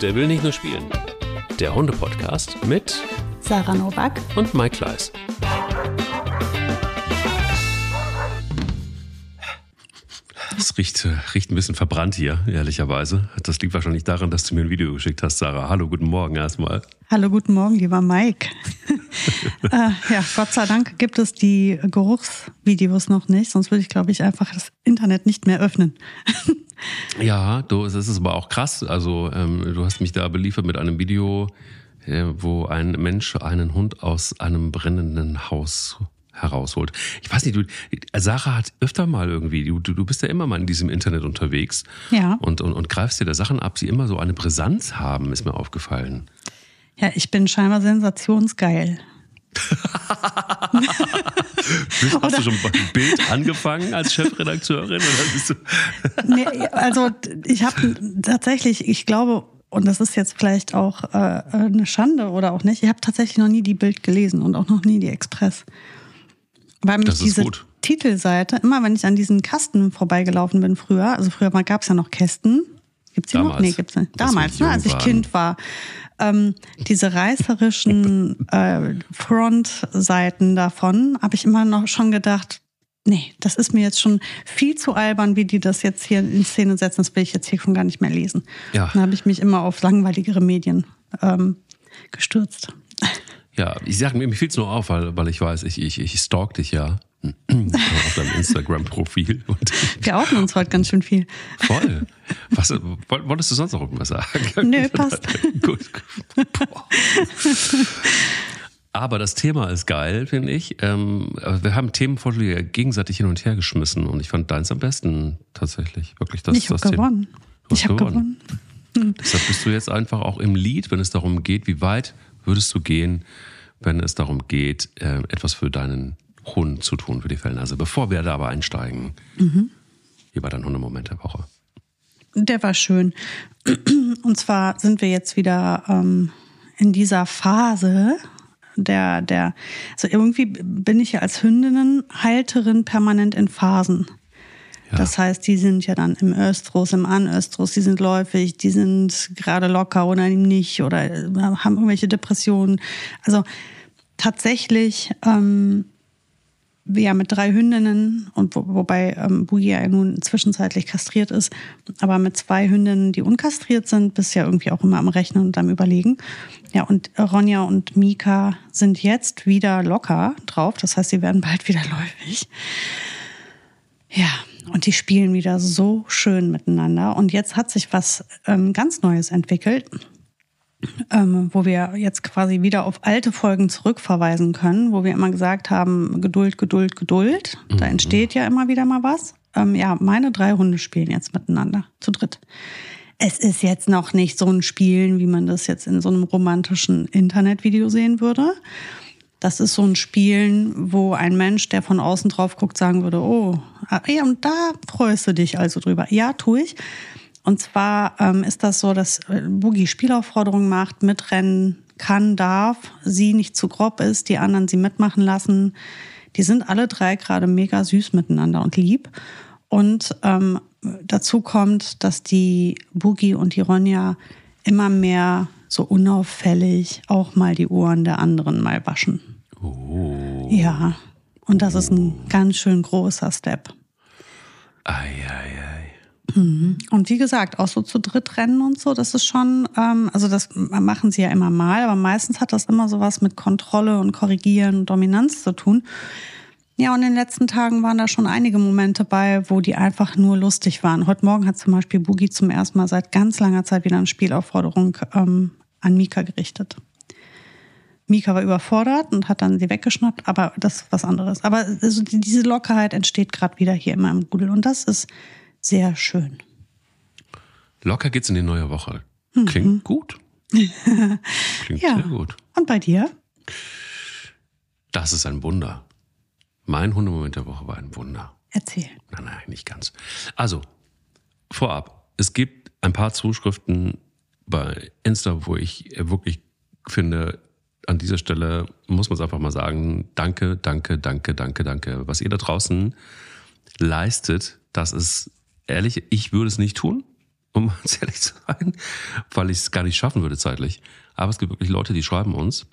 Der will nicht nur spielen. Der Hunde-Podcast mit Sarah Novak und Mike Kleiss. Es riecht, riecht ein bisschen verbrannt hier, ehrlicherweise. Das liegt wahrscheinlich daran, dass du mir ein Video geschickt hast, Sarah. Hallo, guten Morgen erstmal. Hallo, guten Morgen, lieber Mike. äh, ja, Gott sei Dank gibt es die Geruchsvideos noch nicht, sonst würde ich, glaube ich, einfach das Internet nicht mehr öffnen. Ja, du, es ist aber auch krass. Also, ähm, du hast mich da beliefert mit einem Video, äh, wo ein Mensch einen Hund aus einem brennenden Haus herausholt. Ich weiß nicht, du, Sarah hat öfter mal irgendwie, du, du bist ja immer mal in diesem Internet unterwegs ja. und, und, und greifst dir da Sachen ab, die immer so eine Brisanz haben, ist mir aufgefallen. Ja, ich bin scheinbar sensationsgeil. Hast du schon ein Bild angefangen als Chefredakteurin? nee, also ich habe tatsächlich, ich glaube, und das ist jetzt vielleicht auch äh, eine Schande oder auch nicht, ich habe tatsächlich noch nie die Bild gelesen und auch noch nie die Express. Weil mich diese gut. Titelseite, immer wenn ich an diesen Kasten vorbeigelaufen bin früher, also früher gab es ja noch Kästen. Gibt's die Damals. noch? Nee, gibt's nicht. Damals, ne, als ich Kind war. Ähm, diese reißerischen äh, Frontseiten davon habe ich immer noch schon gedacht, nee, das ist mir jetzt schon viel zu albern, wie die das jetzt hier in Szene setzen. Das will ich jetzt hier schon gar nicht mehr lesen. Ja. Dann habe ich mich immer auf langweiligere Medien ähm, gestürzt. Ja, ich sage mir, mir fiel es nur auf, weil, weil ich weiß, ich, ich, ich stalk dich ja auf deinem Instagram-Profil. Wir outen uns heute ganz schön viel. Voll. Was, wolltest du sonst noch irgendwas sagen? Nö, passt. Gut. Aber das Thema ist geil, finde ich. Ähm, wir haben Themenvorschläge gegenseitig hin und her geschmissen und ich fand deins am besten tatsächlich. Wirklich das, ich habe gewonnen. Ich habe gewonnen. gewonnen. Deshalb bist du jetzt einfach auch im Lied, wenn es darum geht, wie weit würdest du gehen, wenn es darum geht, äh, etwas für deinen Hund zu tun, für die Fellnase. Bevor wir da aber einsteigen, mhm. wie war dein Hundemoment der Woche? Der war schön. Und zwar sind wir jetzt wieder ähm, in dieser Phase, der, der, also irgendwie bin ich ja als Hündinnenhalterin permanent in Phasen. Das heißt, die sind ja dann im Östrus, im Anöstrus, die sind läufig, die sind gerade locker oder nicht oder haben irgendwelche Depressionen. Also tatsächlich, ähm, ja, mit drei Hündinnen und wo, wobei ähm, Boogie ja nun zwischenzeitlich kastriert ist, aber mit zwei Hündinnen, die unkastriert sind, bist ja irgendwie auch immer am Rechnen und am Überlegen. Ja, und Ronja und Mika sind jetzt wieder locker drauf. Das heißt, sie werden bald wieder läufig. Ja, und die spielen wieder so schön miteinander. Und jetzt hat sich was ähm, ganz Neues entwickelt, ähm, wo wir jetzt quasi wieder auf alte Folgen zurückverweisen können, wo wir immer gesagt haben, Geduld, Geduld, Geduld. Da mhm. entsteht ja immer wieder mal was. Ähm, ja, meine drei Hunde spielen jetzt miteinander, zu dritt. Es ist jetzt noch nicht so ein Spielen, wie man das jetzt in so einem romantischen Internetvideo sehen würde. Das ist so ein Spielen, wo ein Mensch, der von außen drauf guckt, sagen würde, oh, ah, ja, und da freust du dich also drüber. Ja, tue ich. Und zwar ähm, ist das so, dass äh, Boogie Spielaufforderungen macht, mitrennen kann, darf, sie nicht zu grob ist, die anderen sie mitmachen lassen. Die sind alle drei gerade mega süß miteinander und lieb. Und ähm, dazu kommt, dass die Boogie und die Ronja immer mehr so unauffällig auch mal die Ohren der anderen mal waschen. Oh. Ja, und das ist ein ganz schön großer Step. Ei, ei, ei. Mhm. Und wie gesagt, auch so zu dritt rennen und so, das ist schon, ähm, also das machen sie ja immer mal, aber meistens hat das immer so was mit Kontrolle und Korrigieren und Dominanz zu tun. Ja, und in den letzten Tagen waren da schon einige Momente bei, wo die einfach nur lustig waren. Heute Morgen hat zum Beispiel Boogie zum ersten Mal seit ganz langer Zeit wieder eine Spielaufforderung ähm, an Mika gerichtet. Mika war überfordert und hat dann sie weggeschnappt, aber das ist was anderes. Aber also diese Lockerheit entsteht gerade wieder hier in meinem Rudel und das ist sehr schön. Locker geht's in die neue Woche. Klingt mhm. gut. Klingt ja. sehr gut. Und bei dir? Das ist ein Wunder. Mein Hundemoment der Woche war ein Wunder. Erzähl. Nein, nein, nicht ganz. Also, vorab, es gibt ein paar Zuschriften bei Insta, wo ich wirklich finde, an dieser Stelle muss man es einfach mal sagen, danke, danke, danke, danke, danke. Was ihr da draußen leistet, das ist ehrlich, ich würde es nicht tun. um ganz ehrlich zu sein, weil ich es gar nicht schaffen würde zeitlich. Aber es gibt wirklich Leute, die schreiben uns,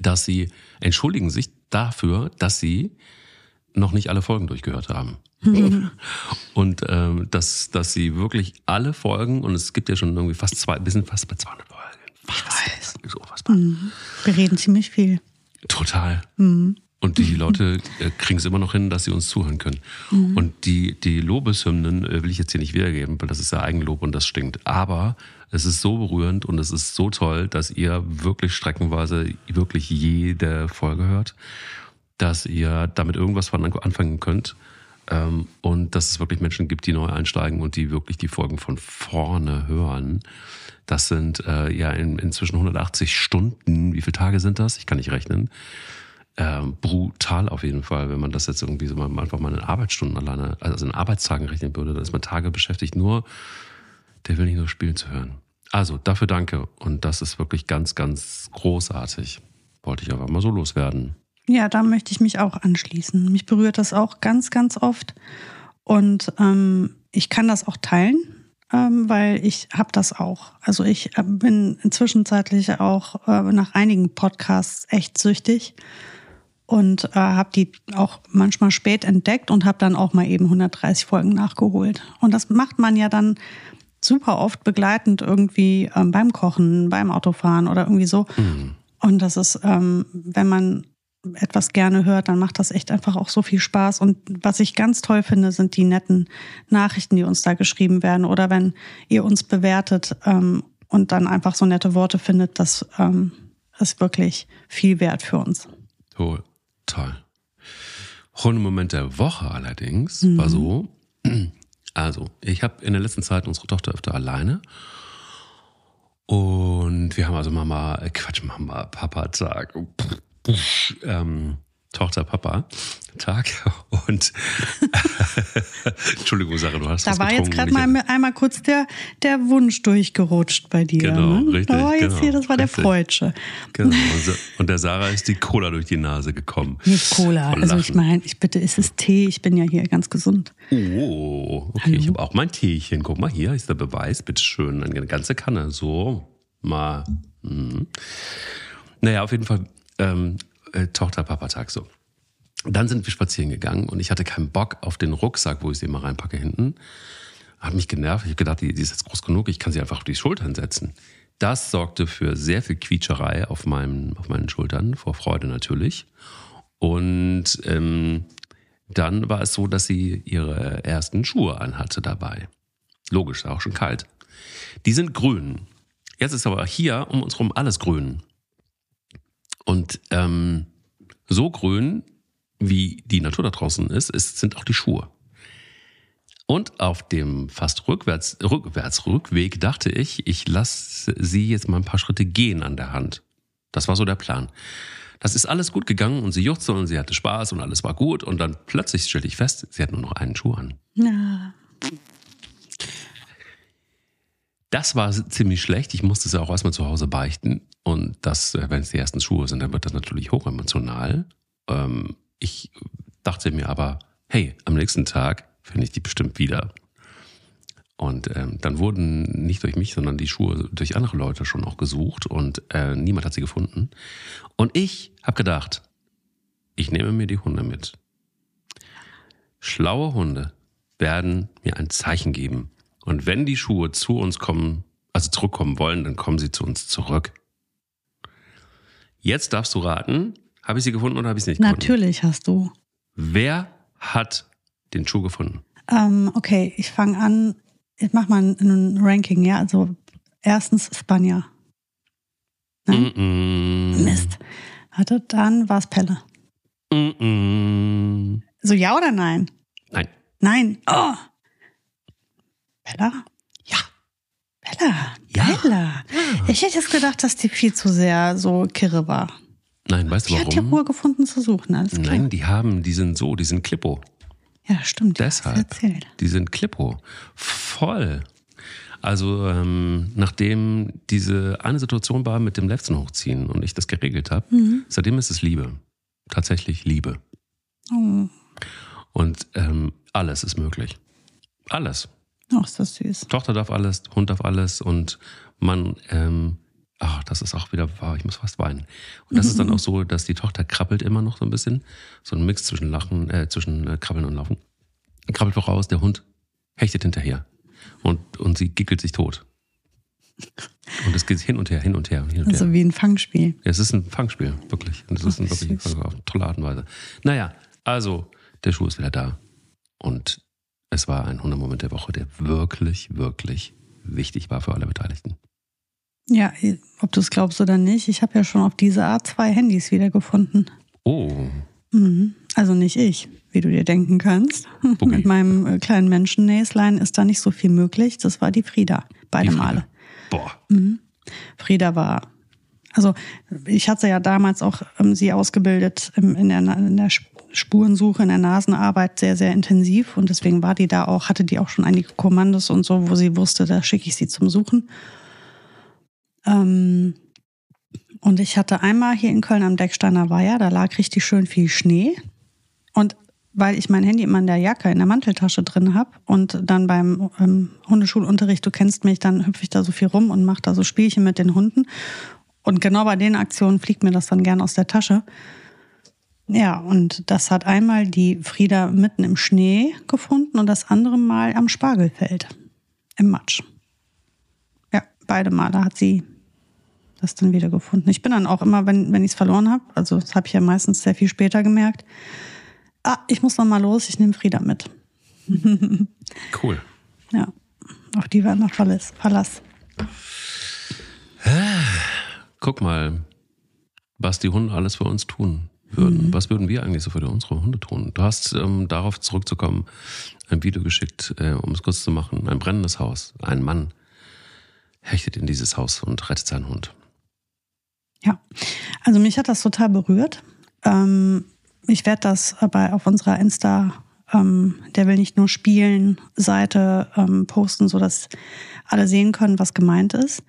dass sie entschuldigen sich dafür, dass sie noch nicht alle Folgen durchgehört haben. und ähm, dass, dass sie wirklich alle Folgen, und es gibt ja schon irgendwie fast zwei, wir sind fast bei 200 Folgen. Ich weiß. Ist unfassbar. Mhm. Wir reden ziemlich viel. Total. Mhm. Und die Leute äh, kriegen es immer noch hin, dass sie uns zuhören können. Mhm. Und die, die Lobeshymnen äh, will ich jetzt hier nicht wiedergeben, weil das ist ja Eigenlob und das stinkt. Aber es ist so berührend und es ist so toll, dass ihr wirklich streckenweise wirklich jede Folge hört, dass ihr damit irgendwas von anfangen könnt. Ähm, und dass es wirklich Menschen gibt, die neu einsteigen und die wirklich die Folgen von vorne hören. Das sind äh, ja in, inzwischen 180 Stunden. Wie viele Tage sind das? Ich kann nicht rechnen ähm, brutal auf jeden Fall, wenn man das jetzt irgendwie so mal einfach mal in Arbeitsstunden alleine, also in Arbeitstagen rechnen würde, dann ist man Tage beschäftigt, nur der will nicht nur spielen zu hören. Also dafür danke und das ist wirklich ganz, ganz großartig. Wollte ich einfach mal so loswerden. Ja, da möchte ich mich auch anschließen. Mich berührt das auch ganz, ganz oft und ähm, ich kann das auch teilen, ähm, weil ich habe das auch. Also ich äh, bin inzwischenzeitlich auch äh, nach einigen Podcasts echt süchtig und äh, habe die auch manchmal spät entdeckt und habe dann auch mal eben 130 Folgen nachgeholt. Und das macht man ja dann super oft begleitend irgendwie ähm, beim Kochen, beim Autofahren oder irgendwie so. Mhm. Und das ist, ähm, wenn man etwas gerne hört, dann macht das echt einfach auch so viel Spaß. Und was ich ganz toll finde, sind die netten Nachrichten, die uns da geschrieben werden. Oder wenn ihr uns bewertet ähm, und dann einfach so nette Worte findet, das ähm, ist wirklich viel wert für uns. Cool. Toll. Hundemoment der Woche allerdings mhm. war so, also ich habe in der letzten Zeit unsere Tochter öfter alleine und wir haben also Mama, äh, Quatsch, Mama, Papa Tag, ähm, Tochter-Papa-Tag. Und Entschuldigung, Sarah, du hast Da war jetzt gerade mal einmal kurz der, der Wunsch durchgerutscht bei dir. Genau, ne? richtig. Oh, jetzt genau, hier, das war richtig. der Freudsche. Genau. Und der Sarah ist die Cola durch die Nase gekommen. Nicht Cola. Also ich meine, ich bitte, ist es Tee? Ich bin ja hier ganz gesund. Oh, okay. Hallo? Ich habe auch mein Teechen. Guck mal, hier ist der Beweis. Bitte schön. Eine ganze Kanne. So, mal. Hm. Naja, auf jeden Fall ähm, äh, Tochter-Papa-Tag so. Dann sind wir spazieren gegangen und ich hatte keinen Bock auf den Rucksack, wo ich sie immer reinpacke hinten. Hat mich genervt. Ich habe gedacht, die, die ist jetzt groß genug, ich kann sie einfach auf die Schultern setzen. Das sorgte für sehr viel Quietscherei auf, meinem, auf meinen Schultern, vor Freude natürlich. Und ähm, dann war es so, dass sie ihre ersten Schuhe anhatte dabei. Logisch, auch schon kalt. Die sind grün. Jetzt ist aber hier um uns herum alles grün. Und ähm, so grün, wie die Natur da draußen ist, ist sind auch die Schuhe. Und auf dem fast rückwärts, rückwärts Rückweg dachte ich, ich lasse sie jetzt mal ein paar Schritte gehen an der Hand. Das war so der Plan. Das ist alles gut gegangen und sie juchzte und sie hatte Spaß und alles war gut. Und dann plötzlich stellte ich fest, sie hat nur noch einen Schuh an. Ja. Das war ziemlich schlecht. Ich musste es auch erstmal zu Hause beichten. Und das, äh, wenn es die ersten Schuhe sind, dann wird das natürlich hochemotional. Ähm, ich dachte mir aber, hey, am nächsten Tag finde ich die bestimmt wieder. Und ähm, dann wurden nicht durch mich, sondern die Schuhe durch andere Leute schon auch gesucht und äh, niemand hat sie gefunden. Und ich habe gedacht, ich nehme mir die Hunde mit. Schlaue Hunde werden mir ein Zeichen geben. Und wenn die Schuhe zu uns kommen, also zurückkommen wollen, dann kommen sie zu uns zurück. Jetzt darfst du raten, habe ich sie gefunden oder habe ich sie nicht gefunden? Natürlich hast du. Wer hat den Schuh gefunden? Ähm, okay, ich fange an. Ich mache mal ein, ein, Ranking, ja. Also erstens Spanier. Nein? Mm -mm. Mist. Warte, dann war es Pelle. Mm so ja oder nein? Nein. Nein. Oh. Bella? Ja. Bella? Ja. Bella. Ja. Ich hätte jetzt gedacht, dass die viel zu sehr so kirre war. Nein, weißt du warum? Die hat die Ruhe gefunden zu suchen, alles klar. Nein, die haben, die sind so, die sind Klippo. Ja, stimmt. Deshalb. Die sind Klippo. Voll. Also ähm, nachdem diese eine Situation war mit dem letzten Hochziehen und ich das geregelt habe, mhm. seitdem ist es Liebe. Tatsächlich Liebe. Oh. Und ähm, alles ist möglich. Alles. Ach, ist das süß. Tochter darf alles, Hund darf alles und man, ähm, ach, das ist auch wieder wahr, ich muss fast weinen. Und das ist dann auch so, dass die Tochter krabbelt immer noch so ein bisschen. So ein Mix zwischen Lachen, äh, zwischen äh, Krabbeln und Laufen. Krabbelt voraus, der Hund hechtet hinterher. Und, und sie gickelt sich tot. Und es geht hin und her, hin und her, hin und Also her. wie ein Fangspiel. Ja, es ist ein Fangspiel, wirklich. Und es ist ein wirklich auf eine tolle Art und Weise. Naja, also, der Schuh ist wieder da. Und es war ein Hundemoment der Woche, der wirklich, wirklich wichtig war für alle Beteiligten. Ja, ob du es glaubst oder nicht, ich habe ja schon auf diese Art zwei Handys wiedergefunden. Oh, Mhm. Also nicht ich, wie du dir denken kannst. Okay. Mit meinem äh, kleinen Menschennäslein ist da nicht so viel möglich. Das war die Frieda, beide die Frieda. Male. Boah. Frieda war, also ich hatte ja damals auch ähm, sie ausgebildet im, in, der, in der Spurensuche, in der Nasenarbeit sehr, sehr intensiv und deswegen war die da auch, hatte die auch schon einige Kommandos und so, wo sie wusste, da schicke ich sie zum Suchen. Ähm, und ich hatte einmal hier in Köln am Decksteiner Weiher, da lag richtig schön viel Schnee und weil ich mein Handy immer in der Jacke, in der Manteltasche drin habe und dann beim ähm, Hundeschulunterricht, du kennst mich, dann hüpfe ich da so viel rum und mache da so Spielchen mit den Hunden. Und genau bei den Aktionen fliegt mir das dann gern aus der Tasche. Ja, und das hat einmal die Frieda mitten im Schnee gefunden und das andere Mal am Spargelfeld im Matsch. Ja, beide Male hat sie das dann wieder gefunden. Ich bin dann auch immer, wenn, wenn ich es verloren habe, also das habe ich ja meistens sehr viel später gemerkt, ah, ich muss noch mal los, ich nehme Frieda mit. Cool. Ja, auf die war immer Verlass. Verlass. Guck mal, was die Hunde alles für uns tun würden. Was würden wir eigentlich so für unsere Hunde tun? Du hast, ähm, darauf zurückzukommen, ein Video geschickt, äh, um es kurz zu machen. Ein brennendes Haus. Ein Mann hechtet in dieses Haus und rettet seinen Hund. Ja, also mich hat das total berührt. Ähm, ich werde das aber auf unserer Insta, ähm, der will nicht nur spielen, Seite ähm, posten, sodass alle sehen können, was gemeint ist.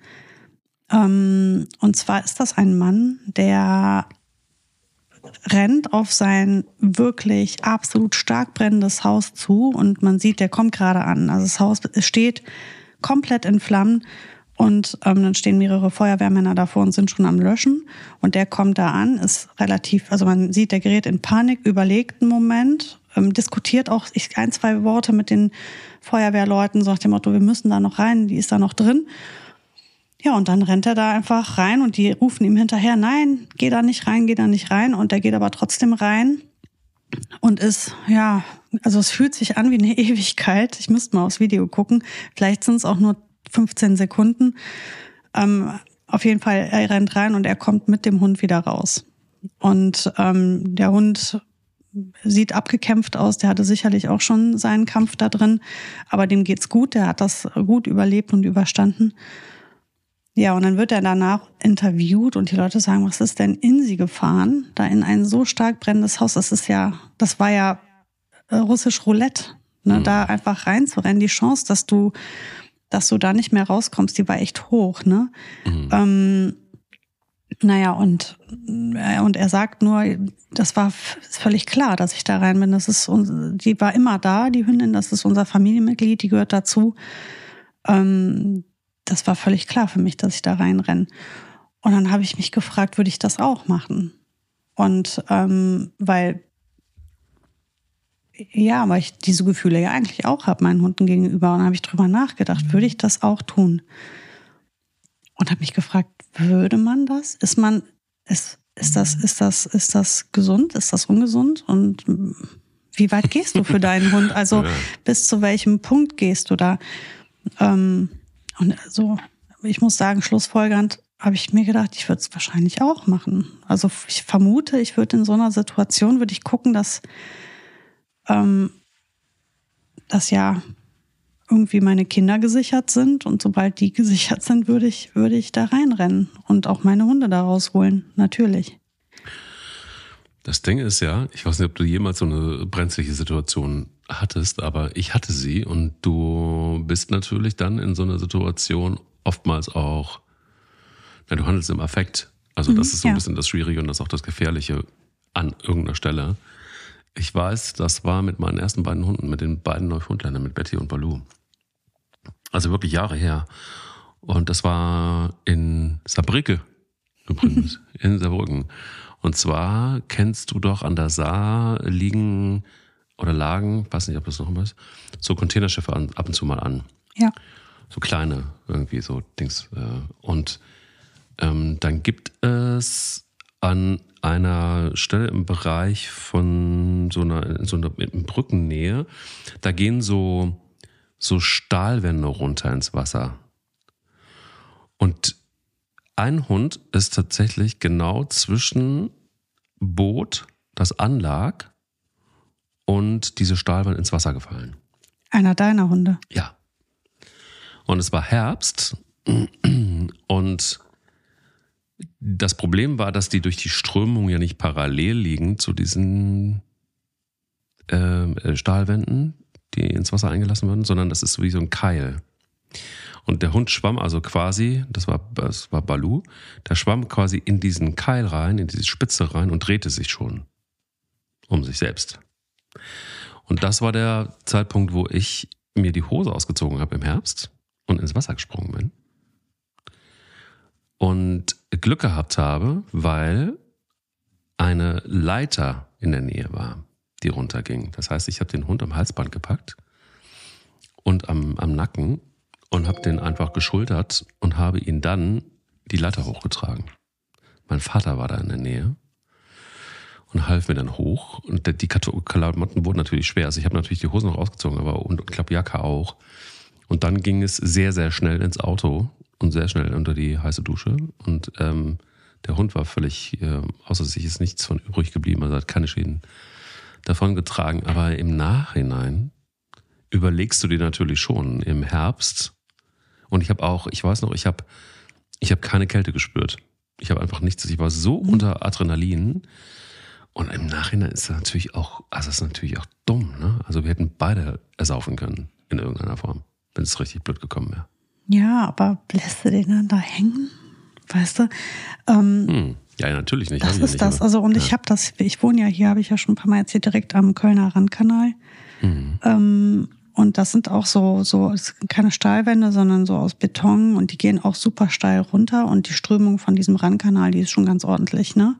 Und zwar ist das ein Mann, der rennt auf sein wirklich absolut stark brennendes Haus zu und man sieht, der kommt gerade an. Also das Haus steht komplett in Flammen und ähm, dann stehen mehrere Feuerwehrmänner davor und sind schon am Löschen. Und der kommt da an, ist relativ, also man sieht, der gerät in Panik, überlegt einen Moment, ähm, diskutiert auch ein, zwei Worte mit den Feuerwehrleuten, so nach dem Motto, wir müssen da noch rein, die ist da noch drin. Ja, und dann rennt er da einfach rein und die rufen ihm hinterher, nein, geh da nicht rein, geh da nicht rein. Und er geht aber trotzdem rein und ist, ja, also es fühlt sich an wie eine Ewigkeit. Ich müsste mal aufs Video gucken. Vielleicht sind es auch nur 15 Sekunden. Ähm, auf jeden Fall, er rennt rein und er kommt mit dem Hund wieder raus. Und ähm, der Hund sieht abgekämpft aus. Der hatte sicherlich auch schon seinen Kampf da drin. Aber dem geht's gut. Der hat das gut überlebt und überstanden. Ja, und dann wird er danach interviewt und die Leute sagen, was ist denn in sie gefahren? Da in ein so stark brennendes Haus. Das ist ja, das war ja äh, russisch Roulette. Ne? Mhm. Da einfach reinzurennen. Die Chance, dass du, dass du da nicht mehr rauskommst, die war echt hoch. Ne? Mhm. Ähm, naja, und, äh, und er sagt nur, das war völlig klar, dass ich da rein bin. Das ist, uns- die war immer da, die Hündin, das ist unser Familienmitglied, die gehört dazu. Ähm, das war völlig klar für mich, dass ich da reinrenne. Und dann habe ich mich gefragt, würde ich das auch machen? Und ähm, weil, ja, weil ich diese Gefühle ja eigentlich auch habe, meinen Hunden gegenüber. Und dann habe ich drüber nachgedacht, würde ich das auch tun? Und habe mich gefragt, würde man das? Ist man, ist, ist das, ist das, ist das gesund? Ist das ungesund? Und wie weit gehst du für deinen Hund? Also Ja. bis zu welchem Punkt gehst du da? Ähm, und so, ich muss sagen, schlussfolgernd habe ich mir gedacht, ich würde es wahrscheinlich auch machen. Also ich vermute, ich würde in so einer Situation, würde ich gucken, dass, ähm, dass ja irgendwie meine Kinder gesichert sind und sobald die gesichert sind, würde ich, würde ich da reinrennen und auch meine Hunde da rausholen, natürlich. Das Ding ist ja, ich weiß nicht, ob du jemals so eine brenzliche Situation hattest, aber ich hatte sie und du bist natürlich dann in so einer Situation oftmals auch, na, du handelst im Affekt. Also das ist so ein ja. bisschen das Schwierige und das ist auch das Gefährliche an irgendeiner Stelle. Ich weiß, das war mit meinen ersten beiden Hunden, mit den beiden Neufundländern, mit Betty und Baloo. Also wirklich Jahre her. Und das war in Saarbrücke übrigens, in Saarbrücken. Und zwar kennst du doch an der Saar liegen oder lagen, weiß nicht, ob das noch immer ist, so Containerschiffe ab und zu mal an. Ja. So kleine, irgendwie so Dings. Äh, und ähm, dann gibt es an einer Stelle im Bereich von so einer, so einer Brückennähe, da gehen so, so Stahlwände runter ins Wasser. Und ein Hund ist tatsächlich genau zwischen Boot, das anlag, und diese Stahlwand ins Wasser gefallen. Einer deiner Hunde? Ja. Und es war Herbst und das Problem war, dass die durch die Strömung ja nicht parallel liegen zu diesen ähm, äh, Stahlwänden, die ins Wasser eingelassen werden, sondern das ist wie so ein Keil. Und der Hund schwamm also quasi, das war, das war Balu, der schwamm quasi in diesen Keil rein, in diese Spitze rein und drehte sich schon um sich selbst. Und das war der Zeitpunkt, wo ich mir die Hose ausgezogen habe im Herbst und ins Wasser gesprungen bin. Und Glück gehabt habe, weil eine Leiter in der Nähe war, die runterging. Das heißt, ich habe den Hund am Halsband gepackt und am, am Nacken und habe den einfach geschultert und habe ihn dann die Leiter hochgetragen. Mein Vater war da in der Nähe und half mir dann hoch. Und die Klamotten wurden natürlich schwer. Also ich habe natürlich die Hosen noch ausgezogen, aber und, und Klappjacke auch. Und dann ging es sehr, sehr schnell ins Auto und sehr schnell unter die heiße Dusche. Und ähm, der Hund war völlig, äh, außer sich ist nichts von übrig geblieben, also hat keine Schäden davon getragen. Aber im Nachhinein überlegst du dir natürlich schon im Herbst. Und ich habe auch, ich weiß noch, ich habe ich hab keine Kälte gespürt. Ich habe einfach nichts. Ich war so unter Adrenalin. Und im Nachhinein ist das natürlich auch, also das ist natürlich auch dumm, ne? Also wir hätten beide ersaufen können in irgendeiner Form, wenn es richtig blöd gekommen wäre. Ja, aber lässt du den dann da hängen? Weißt du? Ähm, hm. Ja, natürlich nicht. Das ist nicht, das. Also, und ja. ich habe das, ich wohne ja hier, habe ich ja schon ein paar Mal erzählt, direkt am Kölner Randkanal. Mhm. Ähm, und das sind auch so, so, es sind keine Stahlwände, sondern so aus Beton und die gehen auch super steil runter und die Strömung von diesem Randkanal, die ist schon ganz ordentlich, ne?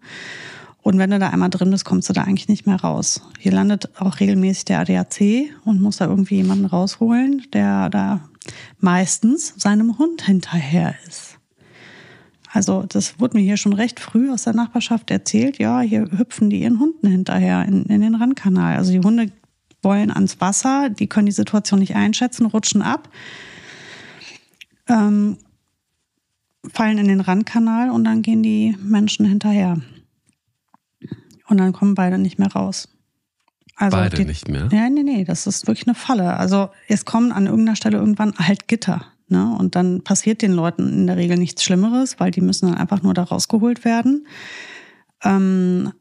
Und wenn du da einmal drin bist, kommst du da eigentlich nicht mehr raus. Hier landet auch regelmäßig der ADAC und muss da irgendwie jemanden rausholen, der da meistens seinem Hund hinterher ist. Also das wurde mir hier schon recht früh aus der Nachbarschaft erzählt. Ja, hier hüpfen die ihren Hunden hinterher in, in den Randkanal. Also die Hunde wollen ans Wasser, die können die Situation nicht einschätzen, rutschen ab, ähm, fallen in den Randkanal und dann gehen die Menschen hinterher. Und dann kommen beide nicht mehr raus. Also beide die, nicht mehr? Ja, nee, nee, das ist wirklich eine Falle. Also es kommen an irgendeiner Stelle irgendwann halt Gitter. Ne? Und dann passiert den Leuten in der Regel nichts Schlimmeres, weil die müssen dann einfach nur da rausgeholt werden. Ähm,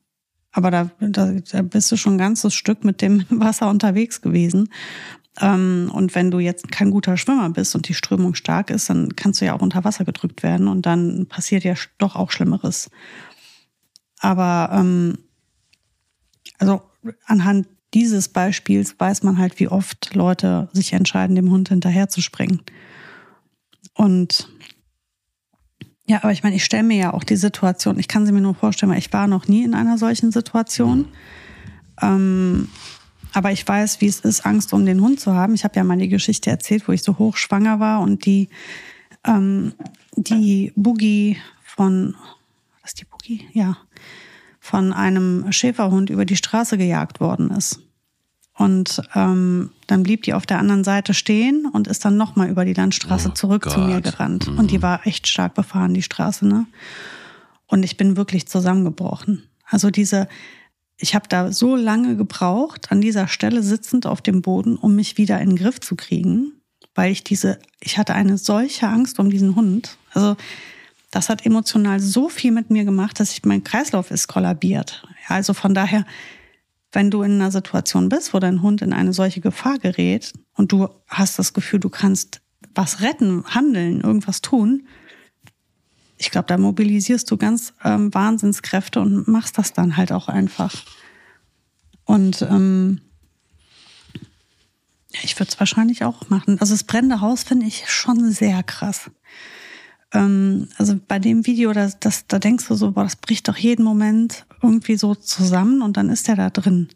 aber da, da, da bist du schon ein ganzes Stück mit dem Wasser unterwegs gewesen. Ähm, und wenn du jetzt kein guter Schwimmer bist und die Strömung stark ist, dann kannst du ja auch unter Wasser gedrückt werden und dann passiert ja doch auch Schlimmeres. Aber ähm, also anhand dieses Beispiels weiß man halt, wie oft Leute sich entscheiden, dem Hund hinterher zu springen. Und ja, aber ich meine, ich stelle mir ja auch die Situation, ich kann sie mir nur vorstellen, weil ich war noch nie in einer solchen Situation. Ähm, aber ich weiß, wie es ist, Angst um den Hund zu haben. Ich habe ja mal die Geschichte erzählt, wo ich so hochschwanger war und die, ähm, die Boogie von, was ist die Boogie? Ja, von einem Schäferhund über die Straße gejagt worden ist. Und ähm, dann blieb die auf der anderen Seite stehen und ist dann nochmal über die Landstraße oh zurück Gott. zu mir gerannt. Mhm. Und die war echt stark befahren, die Straße, ne? Und ich bin wirklich zusammengebrochen. Also diese, ich habe da so lange gebraucht, an dieser Stelle sitzend auf dem Boden, um mich wieder in den Griff zu kriegen, weil ich diese, ich hatte eine solche Angst um diesen Hund. Also das hat emotional so viel mit mir gemacht, dass ich mein Kreislauf ist kollabiert. Also von daher, wenn du in einer Situation bist, wo dein Hund in eine solche Gefahr gerät und du hast das Gefühl, du kannst was retten, handeln, irgendwas tun, ich glaube, da mobilisierst du ganz ähm, Wahnsinnskräfte und machst das dann halt auch einfach. Und ähm, Ich würde es wahrscheinlich auch machen. Also das brennende Haus finde ich schon sehr krass. Ähm, also bei dem Video, das, das, da denkst du so, boah, das bricht doch jeden Moment irgendwie so zusammen und dann ist der da drin.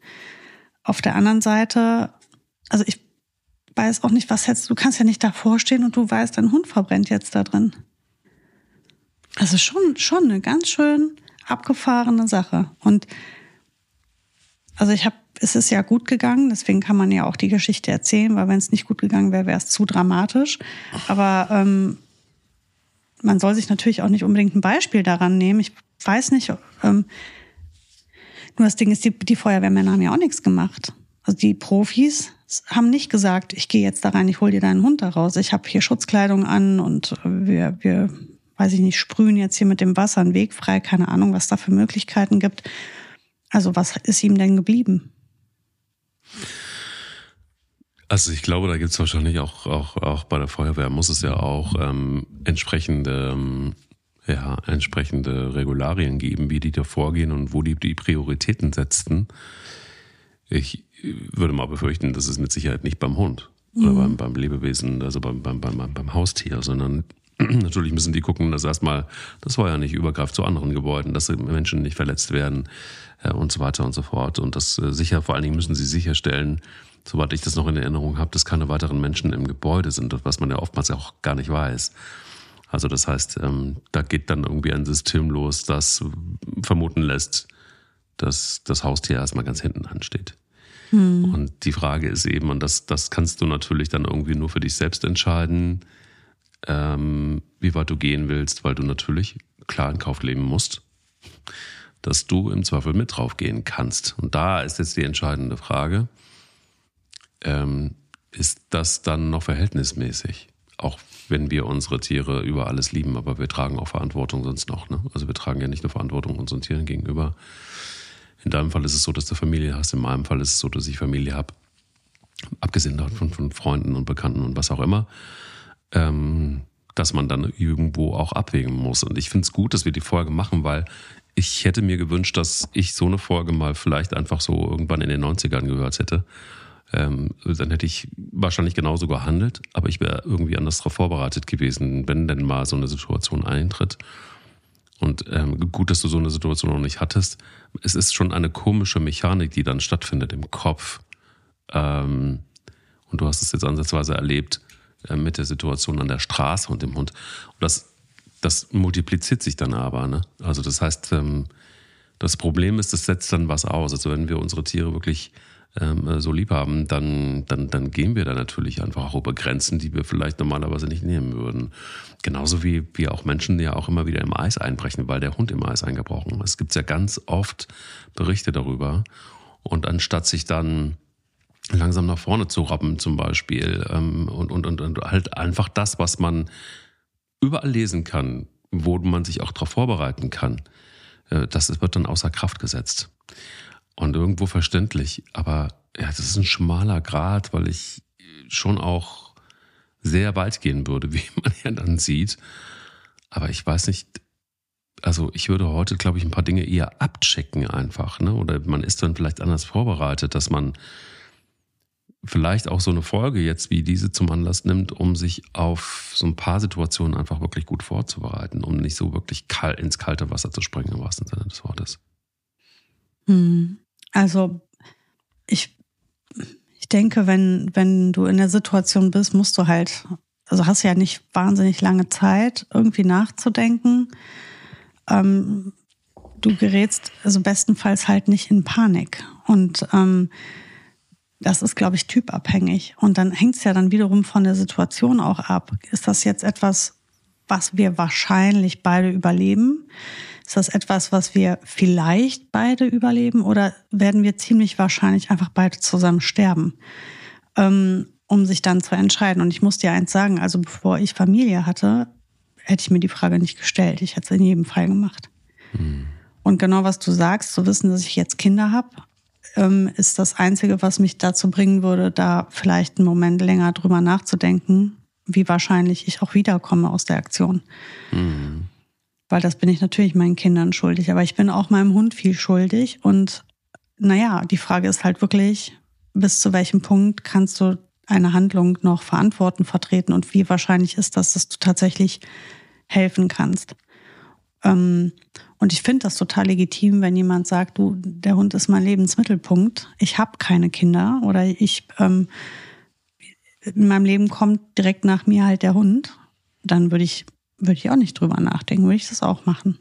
Auf der anderen Seite, also ich weiß auch nicht, was jetzt, du kannst ja nicht davor stehen und du weißt, dein Hund verbrennt jetzt da drin. Also schon, schon eine ganz schön abgefahrene Sache. Und also ich habe es ist ja gut gegangen, deswegen kann man ja auch die Geschichte erzählen, weil wenn es nicht gut gegangen wäre, wäre es zu dramatisch. Aber ähm, man soll sich natürlich auch nicht unbedingt ein Beispiel daran nehmen. Ich weiß nicht, ähm, nur das Ding ist, die, die Feuerwehrmänner haben ja auch nichts gemacht. Also die Profis haben nicht gesagt, ich gehe jetzt da rein, ich hol dir deinen Hund da raus. Ich habe hier Schutzkleidung an und wir, wir, weiß ich nicht, sprühen jetzt hier mit dem Wasser einen Weg frei. Keine Ahnung, was da für Möglichkeiten gibt. Also was ist ihm denn geblieben? Also ich glaube, da gibt es wahrscheinlich auch, auch, auch bei der Feuerwehr muss es ja auch ähm, entsprechende, ähm, ja, entsprechende Regularien geben, wie die da vorgehen und wo die die Prioritäten setzten. Ich würde mal befürchten, das ist mit Sicherheit nicht beim Hund mhm. oder beim, beim Lebewesen, also beim, beim, beim, beim Haustier, sondern natürlich müssen die gucken, dass erstmal das Feuer nicht übergreift zu anderen Gebäuden, dass Menschen nicht verletzt werden äh, und so weiter und so fort. Und das äh, sicher, vor allen Dingen müssen sie sicherstellen, soweit ich das noch in Erinnerung habe, dass keine weiteren Menschen im Gebäude sind, was man ja oftmals auch gar nicht weiß. Also das heißt, ähm, da geht dann irgendwie ein System los, das vermuten lässt, dass das Haustier erstmal ganz hinten ansteht. Hm. Und die Frage ist eben, und das, das kannst du natürlich dann irgendwie nur für dich selbst entscheiden, ähm, wie weit du gehen willst, weil du natürlich klar in Kauf leben musst, dass du im Zweifel mit draufgehen kannst. Und da ist jetzt die entscheidende Frage ähm, ist das dann noch verhältnismäßig? Auch wenn wir unsere Tiere über alles lieben, aber wir tragen auch Verantwortung sonst noch. Ne? Also wir tragen ja nicht nur Verantwortung unseren Tieren gegenüber. In deinem Fall ist es so, dass du Familie hast. In meinem Fall ist es so, dass ich Familie habe. Abgesehen davon von Freunden und Bekannten und was auch immer. Ähm, dass man dann irgendwo auch abwägen muss. Und ich finde es gut, dass wir die Folge machen, weil ich hätte mir gewünscht, dass ich so eine Folge mal vielleicht einfach so irgendwann in den 90ern gehört hätte ähm, dann hätte ich wahrscheinlich genauso gehandelt, aber ich wäre irgendwie anders darauf vorbereitet gewesen, wenn denn mal so eine Situation eintritt. Und ähm, gut, dass du so eine Situation noch nicht hattest. Es ist schon eine komische Mechanik, die dann stattfindet im Kopf. Ähm, und du hast es jetzt ansatzweise erlebt äh, mit der Situation an der Straße und dem Hund. Und das, das multipliziert sich dann aber. Ne? Also das heißt, ähm, das Problem ist, es setzt dann was aus. Also wenn wir unsere Tiere wirklich ähm, äh, so lieb haben, dann, dann, dann gehen wir da natürlich einfach auch über Grenzen, die wir vielleicht normalerweise nicht nehmen würden. Genauso wie wir auch Menschen ja auch immer wieder im Eis einbrechen, weil der Hund im Eis eingebrochen ist. Es gibt ja ganz oft Berichte darüber. Und anstatt sich dann langsam nach vorne zu robben zum Beispiel ähm, und, und, und, und halt einfach das, was man überall lesen kann, wo man sich auch darauf vorbereiten kann, äh, das wird dann außer Kraft gesetzt und irgendwo verständlich. Aber ja, das ist ein schmaler Grad, weil ich schon auch sehr weit gehen würde, wie man ja dann sieht. Aber ich weiß nicht, also ich würde heute, glaube ich, ein paar Dinge eher abchecken einfach, ne? Oder man ist dann vielleicht anders vorbereitet, dass man vielleicht auch so eine Folge jetzt wie diese zum Anlass nimmt, um sich auf so ein paar Situationen einfach wirklich gut vorzubereiten, um nicht so wirklich kalt ins kalte Wasser zu springen, im wahrsten Sinne des Wortes. Hm. Also ich, ich denke, wenn, wenn du in der Situation bist, musst du halt, also hast ja nicht wahnsinnig lange Zeit, irgendwie nachzudenken. Ähm, du gerätst also bestenfalls halt nicht in Panik. Und ähm, das ist, glaube ich, typabhängig. Und dann hängt es ja dann wiederum von der Situation auch ab. Ist das jetzt etwas, was wir wahrscheinlich beide überleben? Ist das etwas, was wir vielleicht beide überleben oder werden wir ziemlich wahrscheinlich einfach beide zusammen sterben, ähm, um sich dann zu entscheiden? Und ich muss dir eins sagen, also bevor ich Familie hatte, hätte ich mir die Frage nicht gestellt. Ich hätte es in jedem Fall gemacht. Mhm. Und genau was du sagst, zu wissen, dass ich jetzt Kinder habe, ähm, ist das Einzige, was mich dazu bringen würde, da vielleicht einen Moment länger drüber nachzudenken, wie wahrscheinlich ich auch wiederkomme aus der Aktion. Mhm weil das bin ich natürlich meinen Kindern schuldig, aber ich bin auch meinem Hund viel schuldig. Und naja, die Frage ist halt wirklich, bis zu welchem Punkt kannst du eine Handlung noch verantworten, vertreten? Und wie wahrscheinlich ist das, dass du tatsächlich helfen kannst. Ähm, und ich finde das total legitim, wenn jemand sagt, du, der Hund ist mein Lebensmittelpunkt, ich habe keine Kinder. Oder ich ähm, in meinem Leben kommt direkt nach mir halt der Hund, dann würde ich, würde ich auch nicht drüber nachdenken, würde ich das auch machen.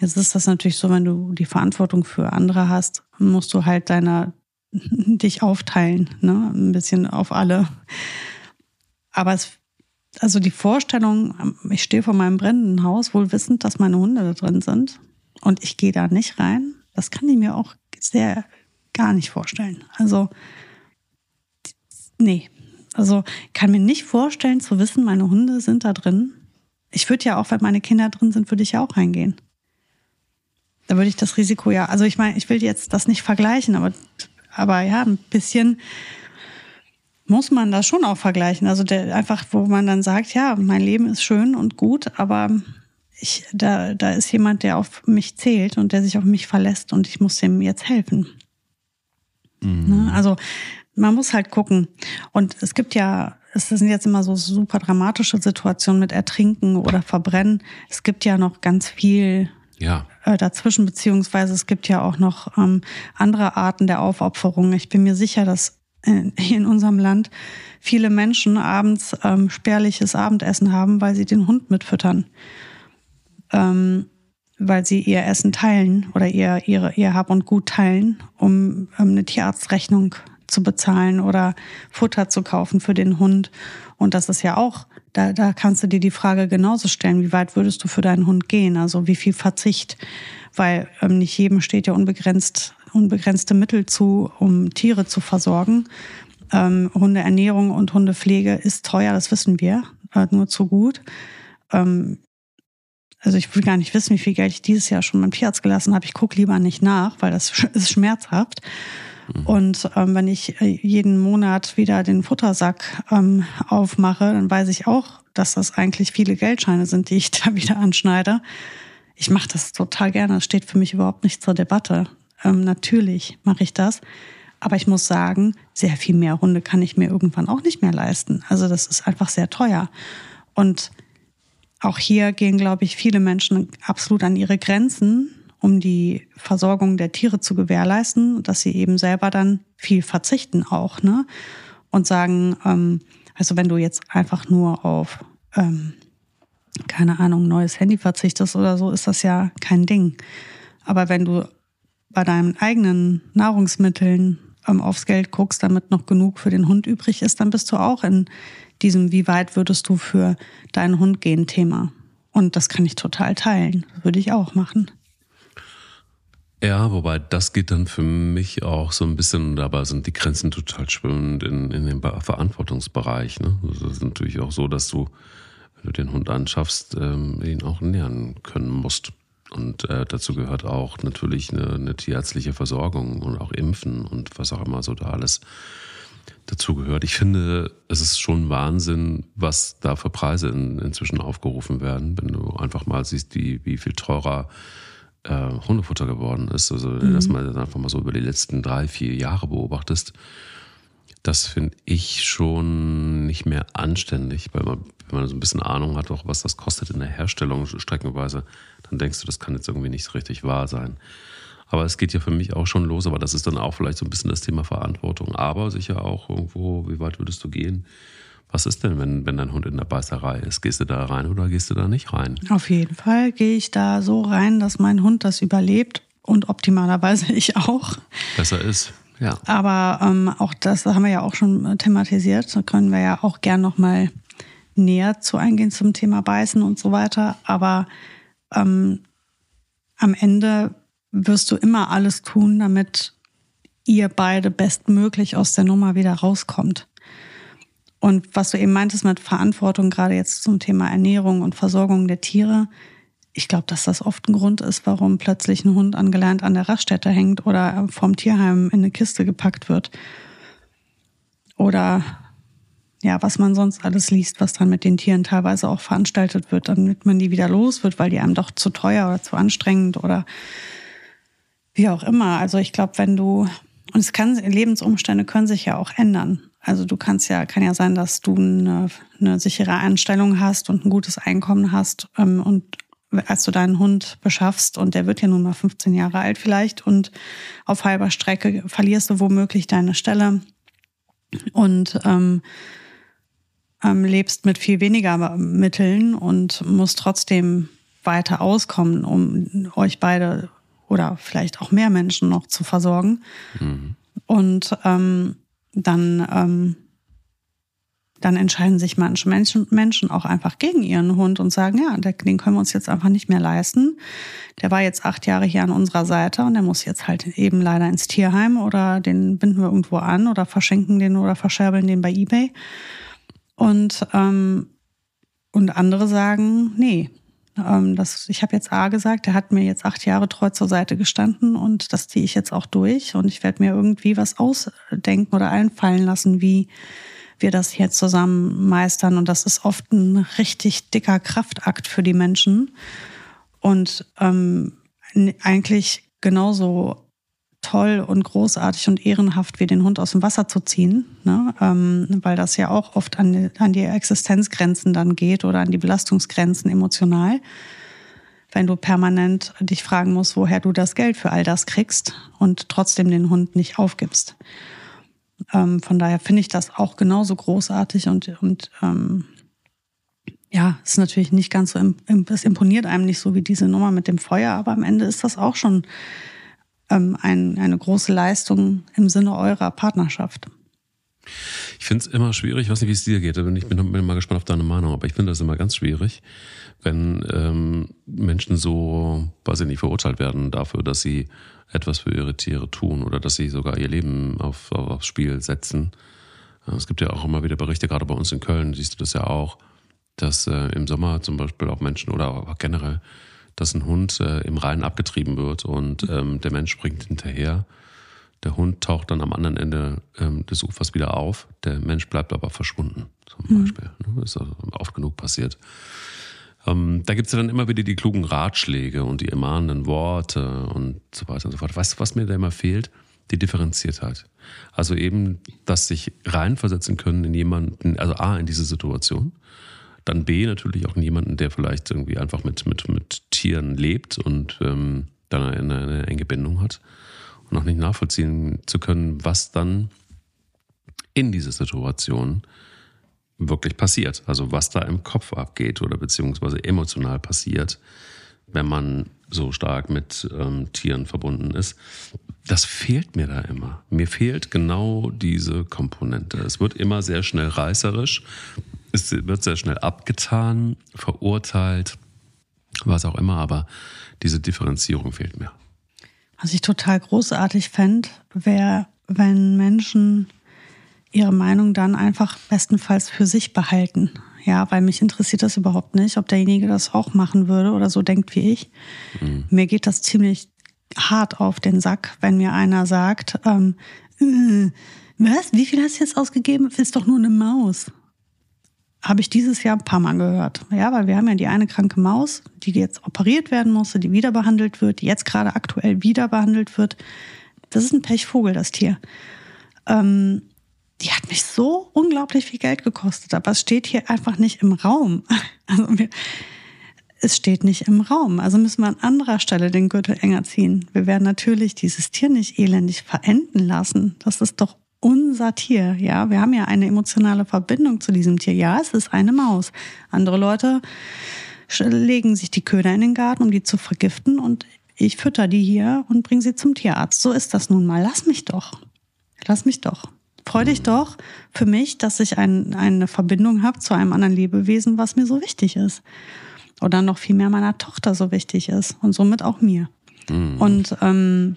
Jetzt ist das natürlich so, wenn du die Verantwortung für andere hast, musst du halt deiner dich aufteilen, ne? Ein bisschen auf alle. Aber es, also die Vorstellung, ich stehe vor meinem brennenden Haus, wohl wissend, dass meine Hunde da drin sind und ich gehe da nicht rein, das kann ich mir auch sehr gar nicht vorstellen. Also, nee. Also, kann mir nicht vorstellen zu wissen, meine Hunde sind da drin. Ich würde ja auch, wenn meine Kinder drin sind, würde ich ja auch reingehen. Da würde ich das Risiko ja, also ich meine, ich will jetzt das nicht vergleichen, aber, aber ja, ein bisschen muss man das schon auch vergleichen. Also der, einfach, wo man dann sagt, ja, mein Leben ist schön und gut, aber ich, da, da ist jemand, der auf mich zählt und der sich auf mich verlässt und ich muss dem jetzt helfen. Mhm. Ne? Also man muss halt gucken. Und es gibt ja, es sind jetzt immer so super dramatische Situationen mit Ertrinken oder Verbrennen. Es gibt ja noch ganz viel ja. äh, dazwischen, beziehungsweise es gibt ja auch noch ähm, andere Arten der Aufopferung. Ich bin mir sicher, dass in, in unserem Land viele Menschen abends ähm, spärliches Abendessen haben, weil sie den Hund mitfüttern. Ähm, weil sie ihr Essen teilen oder ihr, ihre, ihr Hab und Gut teilen, um ähm, eine Tierarztrechnung zu bezahlen oder Futter zu kaufen für den Hund. Und das ist ja auch da, da kannst du dir die Frage genauso stellen, wie weit würdest du für deinen Hund gehen? Also wie viel Verzicht? Weil ähm, nicht jedem steht ja unbegrenzt, unbegrenzte Mittel zu, um Tiere zu versorgen. Ähm, Hundeernährung und Hundepflege ist teuer, das wissen wir, äh, nur zu gut. Ähm, also ich will gar nicht wissen, wie viel Geld ich dieses Jahr schon beim Tierarzt gelassen habe. Ich gucke lieber nicht nach, weil das ist schmerzhaft. Mhm. Und ähm, wenn ich äh, jeden Monat wieder den Futtersack ähm, aufmache, dann weiß ich auch, dass das eigentlich viele Geldscheine sind, die ich da wieder anschneide. Ich mache das total gerne. Das steht für mich überhaupt nicht zur Debatte. Ähm, natürlich mache ich das. Aber ich muss sagen, sehr viel mehr Hunde kann ich mir irgendwann auch nicht mehr leisten. Also das ist einfach sehr teuer. Und auch hier gehen, glaube ich, viele Menschen absolut an ihre Grenzen um die Versorgung der Tiere zu gewährleisten, dass sie eben selber dann viel verzichten auch, ne? Und sagen, ähm, also wenn du jetzt einfach nur auf, ähm, keine Ahnung, neues Handy verzichtest oder so, ist das ja kein Ding. Aber wenn du bei deinen eigenen Nahrungsmitteln ähm, aufs Geld guckst, damit noch genug für den Hund übrig ist, dann bist du auch in diesem, wie weit würdest du für deinen Hund gehen, Thema. Und das kann ich total teilen. Würde ich auch machen. Ja, wobei das geht dann für mich auch so ein bisschen, dabei sind die Grenzen total schwimmend in, in dem Verantwortungsbereich. Ne? Also es ist natürlich auch so, dass du, wenn du den Hund anschaffst, ähm, ihn auch nähern können musst. Und äh, dazu gehört auch natürlich eine, eine tierärztliche Versorgung und auch Impfen und was auch immer so da alles dazu gehört. Ich finde, es ist schon Wahnsinn, was da für Preise in, inzwischen aufgerufen werden, wenn du einfach mal siehst, wie, wie viel teurer äh, Hundefutter geworden ist. Also, mhm. dass man das einfach mal so über die letzten drei, vier Jahre beobachtest, das finde ich schon nicht mehr anständig, weil man, wenn man so ein bisschen Ahnung hat, auch was das kostet in der Herstellung streckenweise, dann denkst du, das kann jetzt irgendwie nicht richtig wahr sein. Aber es geht ja für mich auch schon los, aber das ist dann auch vielleicht so ein bisschen das Thema Verantwortung. Aber sicher auch irgendwo, wie weit würdest du gehen? Was ist denn, wenn, wenn dein Hund in der Beißerei ist? Gehst du da rein oder gehst du da nicht rein? Auf jeden Fall gehe ich da so rein, dass mein Hund das überlebt und optimalerweise ich auch. Besser ist. Ja. Aber ähm, auch das haben wir ja auch schon thematisiert. Da können wir ja auch gern nochmal näher zu eingehen zum Thema Beißen und so weiter. Aber ähm, am Ende wirst du immer alles tun, damit ihr beide bestmöglich aus der Nummer wieder rauskommt. Und was du eben meintest mit Verantwortung, gerade jetzt zum Thema Ernährung und Versorgung der Tiere, ich glaube, dass das oft ein Grund ist, warum plötzlich ein Hund angelernt an der Raststätte hängt oder vom Tierheim in eine Kiste gepackt wird. Oder ja, was man sonst alles liest, was dann mit den Tieren teilweise auch veranstaltet wird, damit man die wieder los wird, weil die einem doch zu teuer oder zu anstrengend oder wie auch immer. Also ich glaube, wenn du und es kann, Lebensumstände können sich ja auch ändern. Also du kannst ja, kann ja sein, dass du eine, eine sichere Einstellung hast und ein gutes Einkommen hast ähm, und als du deinen Hund beschaffst und der wird ja nun mal 15 Jahre alt vielleicht und auf halber Strecke verlierst du womöglich deine Stelle und ähm, ähm, lebst mit viel weniger Mitteln und musst trotzdem weiter auskommen, um euch beide oder vielleicht auch mehr Menschen noch zu versorgen. Mhm. Und ähm, dann, ähm, dann entscheiden sich manche Menschen, Menschen auch einfach gegen ihren Hund und sagen, ja, den können wir uns jetzt einfach nicht mehr leisten. Der war jetzt acht Jahre hier an unserer Seite und der muss jetzt halt eben leider ins Tierheim oder den binden wir irgendwo an oder verschenken den oder verscherbeln den bei eBay. Und, ähm, und andere sagen, nee, ähm, das, ich habe jetzt A gesagt, der hat mir jetzt acht Jahre treu zur Seite gestanden und das ziehe ich jetzt auch durch und ich werde mir irgendwie was ausdenken oder einfallen lassen, wie wir das hier zusammen meistern. Und das ist oft ein richtig dicker Kraftakt für die Menschen und ähm, eigentlich genauso toll und großartig und ehrenhaft wie den Hund aus dem Wasser zu ziehen, ne? ähm, weil das ja auch oft an die, an die Existenzgrenzen dann geht oder an die Belastungsgrenzen emotional. Wenn du permanent dich fragen musst, woher du das Geld für all das kriegst und trotzdem den Hund nicht aufgibst. Ähm, von daher finde ich das auch genauso großartig und, und ähm, ja, ist natürlich nicht ganz so, es imponiert einem nicht so wie diese Nummer mit dem Feuer, aber am Ende ist das auch schon ähm, ein, eine große Leistung im Sinne eurer Partnerschaft. Ich finde es immer schwierig, ich weiß nicht, wie es dir geht, ich bin, bin mal gespannt auf deine Meinung, aber ich finde das immer ganz schwierig, wenn ähm, Menschen so, weiß ich nicht, verurteilt werden dafür, dass sie etwas für ihre Tiere tun oder dass sie sogar ihr Leben auf, auf, aufs Spiel setzen. Es gibt ja auch immer wieder Berichte, gerade bei uns in Köln siehst du das ja auch, dass äh, im Sommer zum Beispiel auch Menschen oder auch generell dass ein Hund äh, im Rhein abgetrieben wird und ähm, der Mensch springt hinterher. Der Hund taucht dann am anderen Ende ähm, des Ufers wieder auf. Der Mensch bleibt aber verschwunden, zum mhm. Beispiel. Ne? Ist also oft genug passiert. Ähm, da gibt es ja dann immer wieder die klugen Ratschläge und die ermahnenden Worte und so weiter und so fort. Weißt du, was mir da immer fehlt? Die Differenziertheit. Also eben, dass sich reinversetzen können in jemanden, also A, in diese Situation dann B, natürlich auch jemanden, der vielleicht irgendwie einfach mit, mit, mit Tieren lebt und ähm, dann eine, eine enge Bindung hat und auch nicht nachvollziehen zu können, was dann in dieser Situation wirklich passiert. Also was da im Kopf abgeht oder beziehungsweise emotional passiert, wenn man so stark mit ähm, Tieren verbunden ist. Das fehlt mir da immer. Mir fehlt genau diese Komponente. Es wird immer sehr schnell reißerisch es wird sehr schnell abgetan, verurteilt, was auch immer, aber diese Differenzierung fehlt mir. Was ich total großartig fände, wäre, wenn Menschen ihre Meinung dann einfach bestenfalls für sich behalten. Ja, weil mich interessiert das überhaupt nicht, ob derjenige das auch machen würde oder so denkt wie ich. Mhm. Mir geht das ziemlich hart auf den Sack, wenn mir einer sagt, ähm, äh, was, wie viel hast du jetzt ausgegeben? Ist doch nur eine Maus habe ich dieses Jahr ein paar Mal gehört. Ja, weil wir haben ja die eine kranke Maus, die jetzt operiert werden musste, die wieder behandelt wird, die jetzt gerade aktuell wieder behandelt wird. Das ist ein Pechvogel, das Tier. Ähm, die hat mich so unglaublich viel Geld gekostet, aber es steht hier einfach nicht im Raum. Also wir, es steht nicht im Raum. Also müssen wir an anderer Stelle den Gürtel enger ziehen. Wir werden natürlich dieses Tier nicht elendig verenden lassen. Das ist doch unser Tier. Ja, wir haben ja eine emotionale Verbindung zu diesem Tier. Ja, es ist eine Maus. Andere Leute legen sich die Köder in den Garten, um die zu vergiften und ich fütter die hier und bringe sie zum Tierarzt. So ist das nun mal. Lass mich doch. Lass mich doch. Freu dich doch für mich, dass ich ein, eine Verbindung habe zu einem anderen Lebewesen, was mir so wichtig ist. Oder noch viel mehr meiner Tochter so wichtig ist und somit auch mir. Mhm. Und ähm,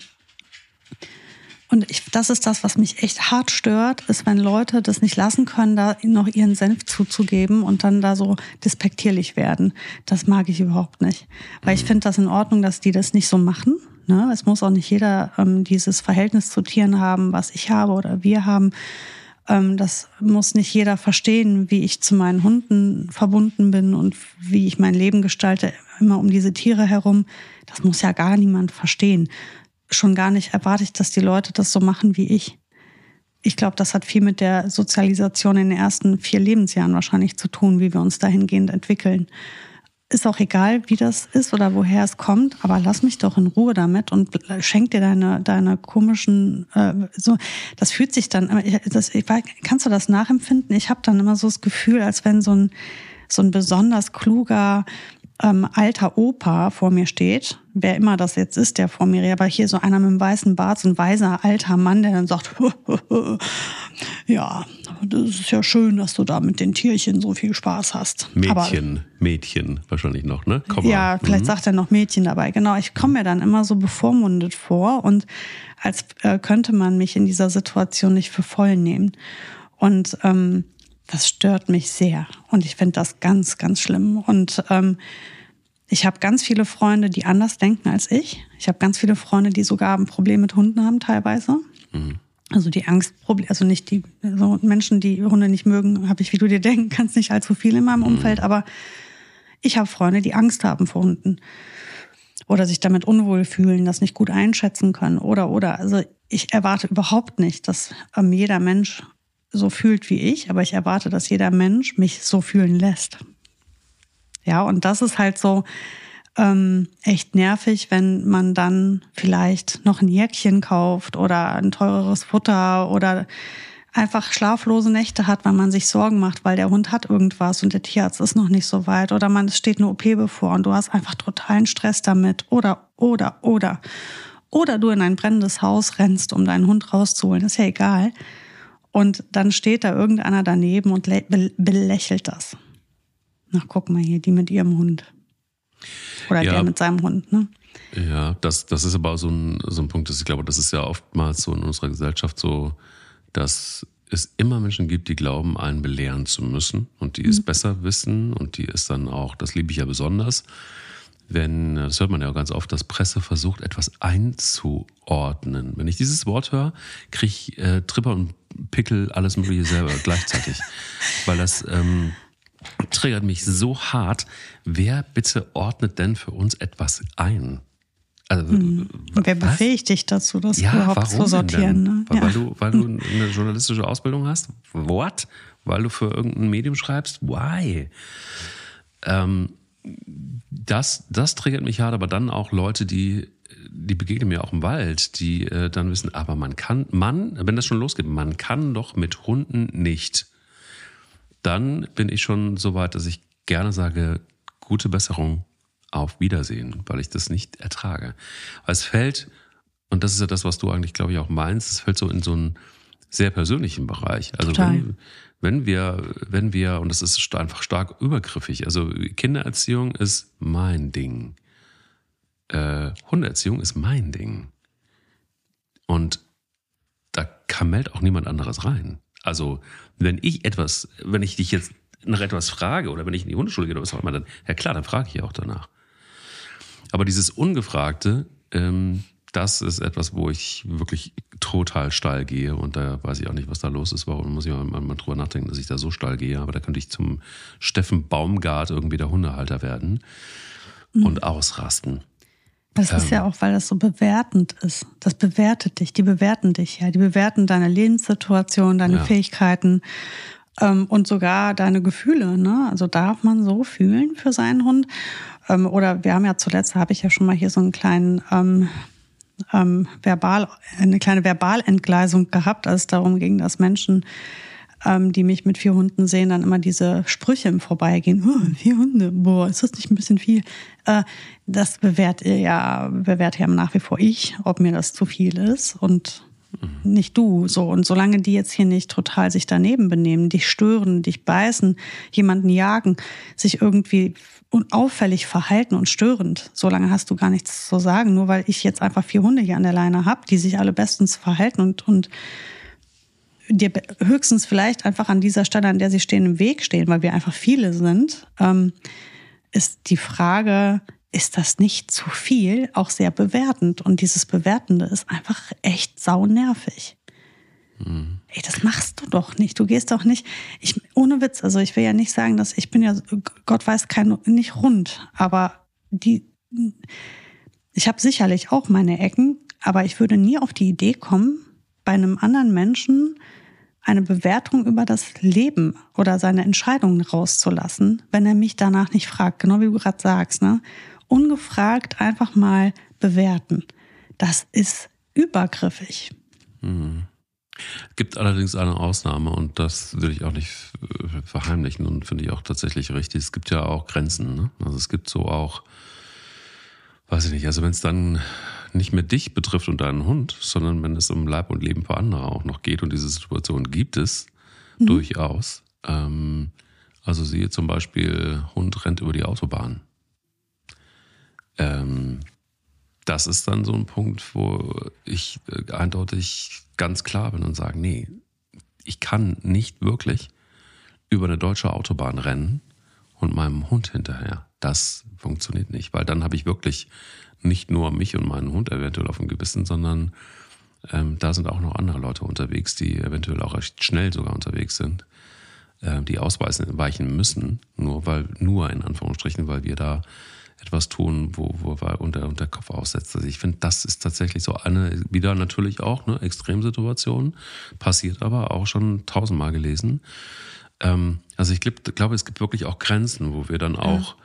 und ich, das ist das, was mich echt hart stört, ist, wenn Leute das nicht lassen können, da noch ihren Senf zuzugeben und dann da so despektierlich werden. Das mag ich überhaupt nicht. Weil ich finde das in Ordnung, dass die das nicht so machen. Ne? Es muss auch nicht jeder ähm, dieses Verhältnis zu Tieren haben, was ich habe oder wir haben. Ähm, das muss nicht jeder verstehen, wie ich zu meinen Hunden verbunden bin und wie ich mein Leben gestalte, immer um diese Tiere herum. Das muss ja gar niemand verstehen schon gar nicht erwarte ich, dass die Leute das so machen wie ich. ich glaube, das hat viel mit der Sozialisation in den ersten vier Lebensjahren wahrscheinlich zu tun, wie wir uns dahingehend entwickeln. Ist auch egal, wie das ist oder woher es kommt, aber lass mich doch in Ruhe damit und schenk dir deine, deine komischen, äh, so, das fühlt sich dann, das, ich, kannst du das nachempfinden? Ich habe dann immer so das Gefühl, als wenn so ein, so ein besonders kluger, ähm, alter Opa vor mir steht, wer immer das jetzt ist, der vor mir, aber hier so einer mit einem weißen Bart, so ein weiser alter Mann, der dann sagt, ja, das ist ja schön, dass du da mit den Tierchen so viel Spaß hast. Mädchen, aber, Mädchen wahrscheinlich noch, ne? Komm ja, vielleicht mhm. sagt er noch Mädchen dabei. Genau, ich komme mir dann immer so bevormundet vor und als äh, könnte man mich in dieser Situation nicht für voll nehmen. Und ähm, das stört mich sehr. Und ich finde das ganz, ganz schlimm. Und ähm, ich habe ganz viele Freunde, die anders denken als ich. Ich habe ganz viele Freunde, die sogar ein Problem mit Hunden haben teilweise. Mhm. Also die Angstprobleme, also nicht die so Menschen, die Hunde nicht mögen, habe ich, wie du dir denken kannst, nicht allzu viel in meinem mhm. Umfeld. Aber ich habe Freunde, die Angst haben vor Hunden oder sich damit unwohl fühlen, das nicht gut einschätzen können oder oder. Also ich erwarte überhaupt nicht, dass ähm, jeder Mensch so fühlt wie ich, aber ich erwarte, dass jeder Mensch mich so fühlen lässt. Ja, und das ist halt so ähm, echt nervig, wenn man dann vielleicht noch ein Jäckchen kauft oder ein teureres Futter oder einfach schlaflose Nächte hat, weil man sich Sorgen macht, weil der Hund hat irgendwas und der Tierarzt ist noch nicht so weit oder man es steht eine OP bevor und du hast einfach totalen Stress damit oder oder oder oder du in ein brennendes Haus rennst, um deinen Hund rauszuholen, ist ja egal. Und dann steht da irgendeiner daneben und belächelt das. Na, guck mal hier, die mit ihrem Hund. Oder ja, der mit seinem Hund, ne? Ja, das, das ist aber so ein, so ein Punkt, dass ich glaube, das ist ja oftmals so in unserer Gesellschaft so, dass es immer Menschen gibt, die glauben, einen belehren zu müssen und die mhm. es besser wissen und die es dann auch, das liebe ich ja besonders, wenn, das hört man ja auch ganz oft, dass Presse versucht, etwas einzuordnen. Wenn ich dieses Wort höre, kriege ich äh, Tripper und Pickel, alles Mögliche selber gleichzeitig. Weil das ähm, triggert mich so hart. Wer bitte ordnet denn für uns etwas ein? Also, hm. Wer befähigt dich dazu, das ja, überhaupt zu sortieren? Ne? Weil, ja. weil, du, weil du eine journalistische Ausbildung hast? What? Weil du für irgendein Medium schreibst? Why? Ähm, das, das triggert mich hart, aber dann auch Leute, die, die begegnen mir auch im Wald, die äh, dann wissen, aber man kann, man, wenn das schon losgeht, man kann doch mit Hunden nicht. Dann bin ich schon so weit, dass ich gerne sage, gute Besserung, auf Wiedersehen, weil ich das nicht ertrage. Weil es fällt, und das ist ja das, was du eigentlich, glaube ich, auch meinst, es fällt so in so einen sehr persönlichen Bereich. Also Total. wenn, wenn wir, wenn wir, und das ist einfach stark übergriffig, also Kindererziehung ist mein Ding. Äh, Hundeerziehung ist mein Ding. Und da kann meldet auch niemand anderes rein. Also, wenn ich etwas, wenn ich dich jetzt nach etwas frage oder wenn ich in die Hundeschule gehe oder was auch immer, dann, ja klar, dann frage ich auch danach. Aber dieses Ungefragte, ähm, das ist etwas, wo ich wirklich total steil gehe und da weiß ich auch nicht, was da los ist. Warum muss ich mal, mal drüber nachdenken, dass ich da so steil gehe. Aber da könnte ich zum Steffen Baumgart irgendwie der Hundehalter werden mhm. und ausrasten. Das ähm, ist ja auch, weil das so bewertend ist. Das bewertet dich. Die bewerten dich ja. Die bewerten deine Lebenssituation, deine ja. Fähigkeiten ähm, und sogar deine Gefühle. Ne? Also darf man so fühlen für seinen Hund? Ähm, oder wir haben ja zuletzt, habe ich ja schon mal hier so einen kleinen ähm, verbal, eine kleine Verbalentgleisung gehabt, als es darum ging, dass Menschen, ähm, die mich mit vier Hunden sehen, dann immer diese Sprüche im Vorbeigehen, oh, vier Hunde, boah, ist das nicht ein bisschen viel? Äh, das bewährt ja, bewährt ja nach wie vor ich, ob mir das zu viel ist und nicht du. So. Und solange die jetzt hier nicht total sich daneben benehmen, dich stören, dich beißen, jemanden jagen, sich irgendwie auffällig verhalten und störend, solange hast du gar nichts zu sagen. Nur weil ich jetzt einfach vier Hunde hier an der Leine habe, die sich alle bestens verhalten und, und dir höchstens vielleicht einfach an dieser Stelle, an der sie stehen, im Weg stehen, weil wir einfach viele sind, ähm, ist die Frage, ist das nicht zu viel, auch sehr bewertend. Und dieses Bewertende ist einfach echt saunervig. Mhm. Ey, das machst du doch nicht. Du gehst doch nicht. Ich, ohne Witz, also ich will ja nicht sagen, dass ich bin ja, Gott weiß, kein, nicht rund, aber die, ich habe sicherlich auch meine Ecken, aber ich würde nie auf die Idee kommen, bei einem anderen Menschen eine Bewertung über das Leben oder seine Entscheidungen rauszulassen, wenn er mich danach nicht fragt, genau wie du gerade sagst, ne? Ungefragt einfach mal bewerten. Das ist übergriffig. Es gibt allerdings eine Ausnahme und das will ich auch nicht verheimlichen und finde ich auch tatsächlich richtig. Es gibt ja auch Grenzen. Ne? Also es gibt so auch, weiß ich nicht, also wenn es dann nicht mehr dich betrifft und deinen Hund, sondern wenn es um Leib und Leben für andere auch noch geht und diese Situation gibt es mhm. durchaus. Ähm, also siehe zum Beispiel, Hund rennt über die Autobahn. Ähm, das ist dann so ein Punkt, wo ich äh, eindeutig ganz klar bin und sage, nee, ich kann nicht wirklich über eine deutsche Autobahn rennen und meinem Hund hinterher. Das funktioniert nicht, weil dann habe ich wirklich nicht nur mich und meinen Hund eventuell auf dem Gewissen, sondern ähm, da sind auch noch andere Leute unterwegs, die eventuell auch recht schnell sogar unterwegs sind, äh, die ausweisen weichen müssen, nur weil, nur in Anführungsstrichen, weil wir da etwas tun, wo, wo wir unter, unter Kopf aussetzt. Also ich finde, das ist tatsächlich so eine, wieder natürlich auch eine Extremsituation, passiert aber auch schon tausendmal gelesen. Ähm, also ich glaube, glaub, es gibt wirklich auch Grenzen, wo wir dann auch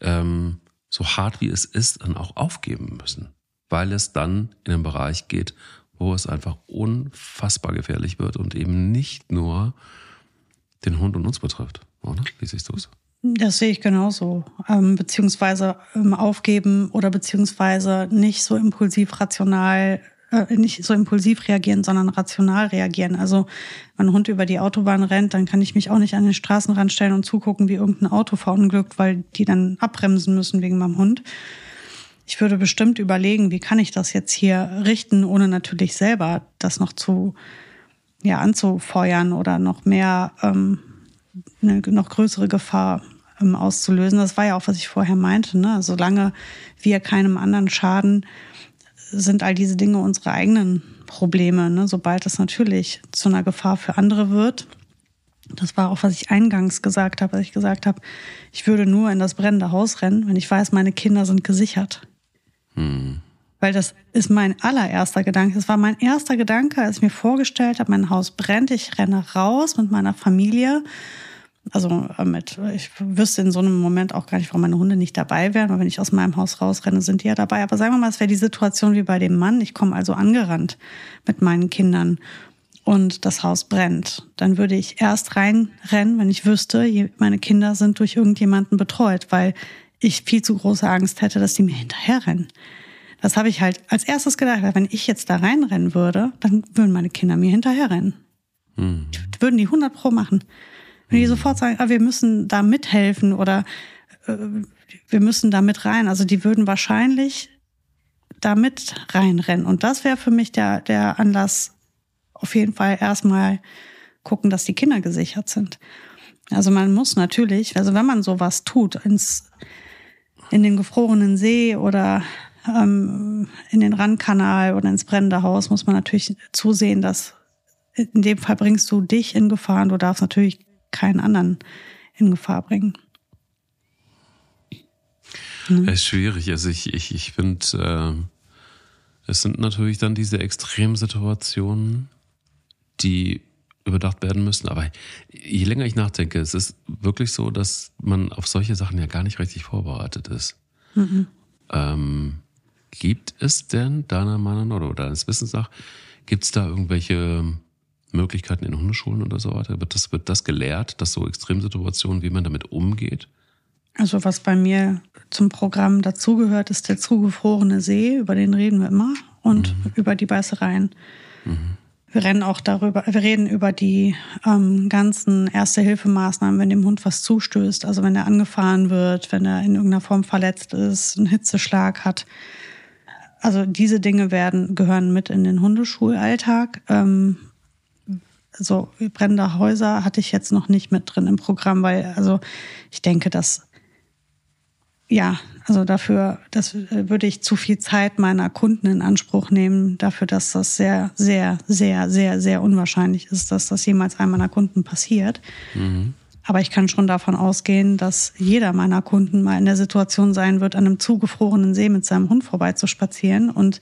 ja. ähm, so hart wie es ist, dann auch aufgeben müssen, weil es dann in einen Bereich geht, wo es einfach unfassbar gefährlich wird und eben nicht nur den Hund und uns betrifft, oder? Wie siehst du es? Das sehe ich genauso. Ähm, beziehungsweise ähm, aufgeben oder beziehungsweise nicht so impulsiv rational, äh, nicht so impulsiv reagieren, sondern rational reagieren. Also wenn ein Hund über die Autobahn rennt, dann kann ich mich auch nicht an den Straßenrand stellen und zugucken, wie irgendein Auto verunglückt, weil die dann abbremsen müssen wegen meinem Hund. Ich würde bestimmt überlegen, wie kann ich das jetzt hier richten, ohne natürlich selber das noch zu ja anzufeuern oder noch mehr ähm, eine noch größere Gefahr ähm, auszulösen. Das war ja auch, was ich vorher meinte. Ne? Solange wir keinem anderen schaden, sind all diese Dinge unsere eigenen Probleme. Ne? Sobald es natürlich zu einer Gefahr für andere wird, das war auch, was ich eingangs gesagt habe, als ich gesagt habe, ich würde nur in das brennende Haus rennen, wenn ich weiß, meine Kinder sind gesichert. Hm. Weil das ist mein allererster Gedanke. Es war mein erster Gedanke, als ich mir vorgestellt habe, mein Haus brennt, ich renne raus mit meiner Familie also äh, mit, ich wüsste in so einem Moment auch gar nicht, warum meine Hunde nicht dabei wären, weil wenn ich aus meinem Haus rausrenne, sind die ja dabei. Aber sagen wir mal, es wäre die Situation wie bei dem Mann. Ich komme also angerannt mit meinen Kindern und das Haus brennt. Dann würde ich erst reinrennen, wenn ich wüsste, meine Kinder sind durch irgendjemanden betreut, weil ich viel zu große Angst hätte, dass die mir hinterherrennen. Das habe ich halt als erstes gedacht, wenn ich jetzt da reinrennen würde, dann würden meine Kinder mir hinterherrennen. Mhm. Würden die 100 Pro machen. Wenn die sofort sagen, ah, wir müssen da mithelfen oder äh, wir müssen da mit rein. Also die würden wahrscheinlich da mit reinrennen. Und das wäre für mich der, der Anlass, auf jeden Fall erstmal gucken, dass die Kinder gesichert sind. Also man muss natürlich, also wenn man sowas tut, ins, in den gefrorenen See oder ähm, in den Randkanal oder ins brennende Haus, muss man natürlich zusehen, dass in dem Fall bringst du dich in Gefahr und du darfst natürlich keinen anderen in Gefahr bringen. Mhm. Es ist schwierig. Also ich, ich, ich finde, äh, es sind natürlich dann diese Extremsituationen, die überdacht werden müssen. Aber je länger ich nachdenke, es ist wirklich so, dass man auf solche Sachen ja gar nicht richtig vorbereitet ist. Mhm. Ähm, gibt es denn deiner Meinung oder deines Wissens nach, gibt es da irgendwelche Möglichkeiten in Hundeschulen oder so weiter? Wird das, wird das gelehrt, dass so Extremsituationen, wie man damit umgeht? Also was bei mir zum Programm dazugehört, ist der zugefrorene See, über den reden wir immer, und mhm. über die Beißereien. Mhm. Wir reden auch darüber, wir reden über die ähm, ganzen Erste-Hilfemaßnahmen, wenn dem Hund was zustößt, also wenn er angefahren wird, wenn er in irgendeiner Form verletzt ist, einen Hitzeschlag hat. Also diese Dinge werden, gehören mit in den Hundeschulalltag. Ähm, so brennende Häuser hatte ich jetzt noch nicht mit drin im Programm, weil also ich denke, dass ja, also dafür, das würde ich zu viel Zeit meiner Kunden in Anspruch nehmen, dafür, dass das sehr, sehr, sehr, sehr, sehr unwahrscheinlich ist, dass das jemals einem meiner Kunden passiert. Mhm. Aber ich kann schon davon ausgehen, dass jeder meiner Kunden mal in der Situation sein wird, an einem zugefrorenen See mit seinem Hund vorbeizuspazieren. Und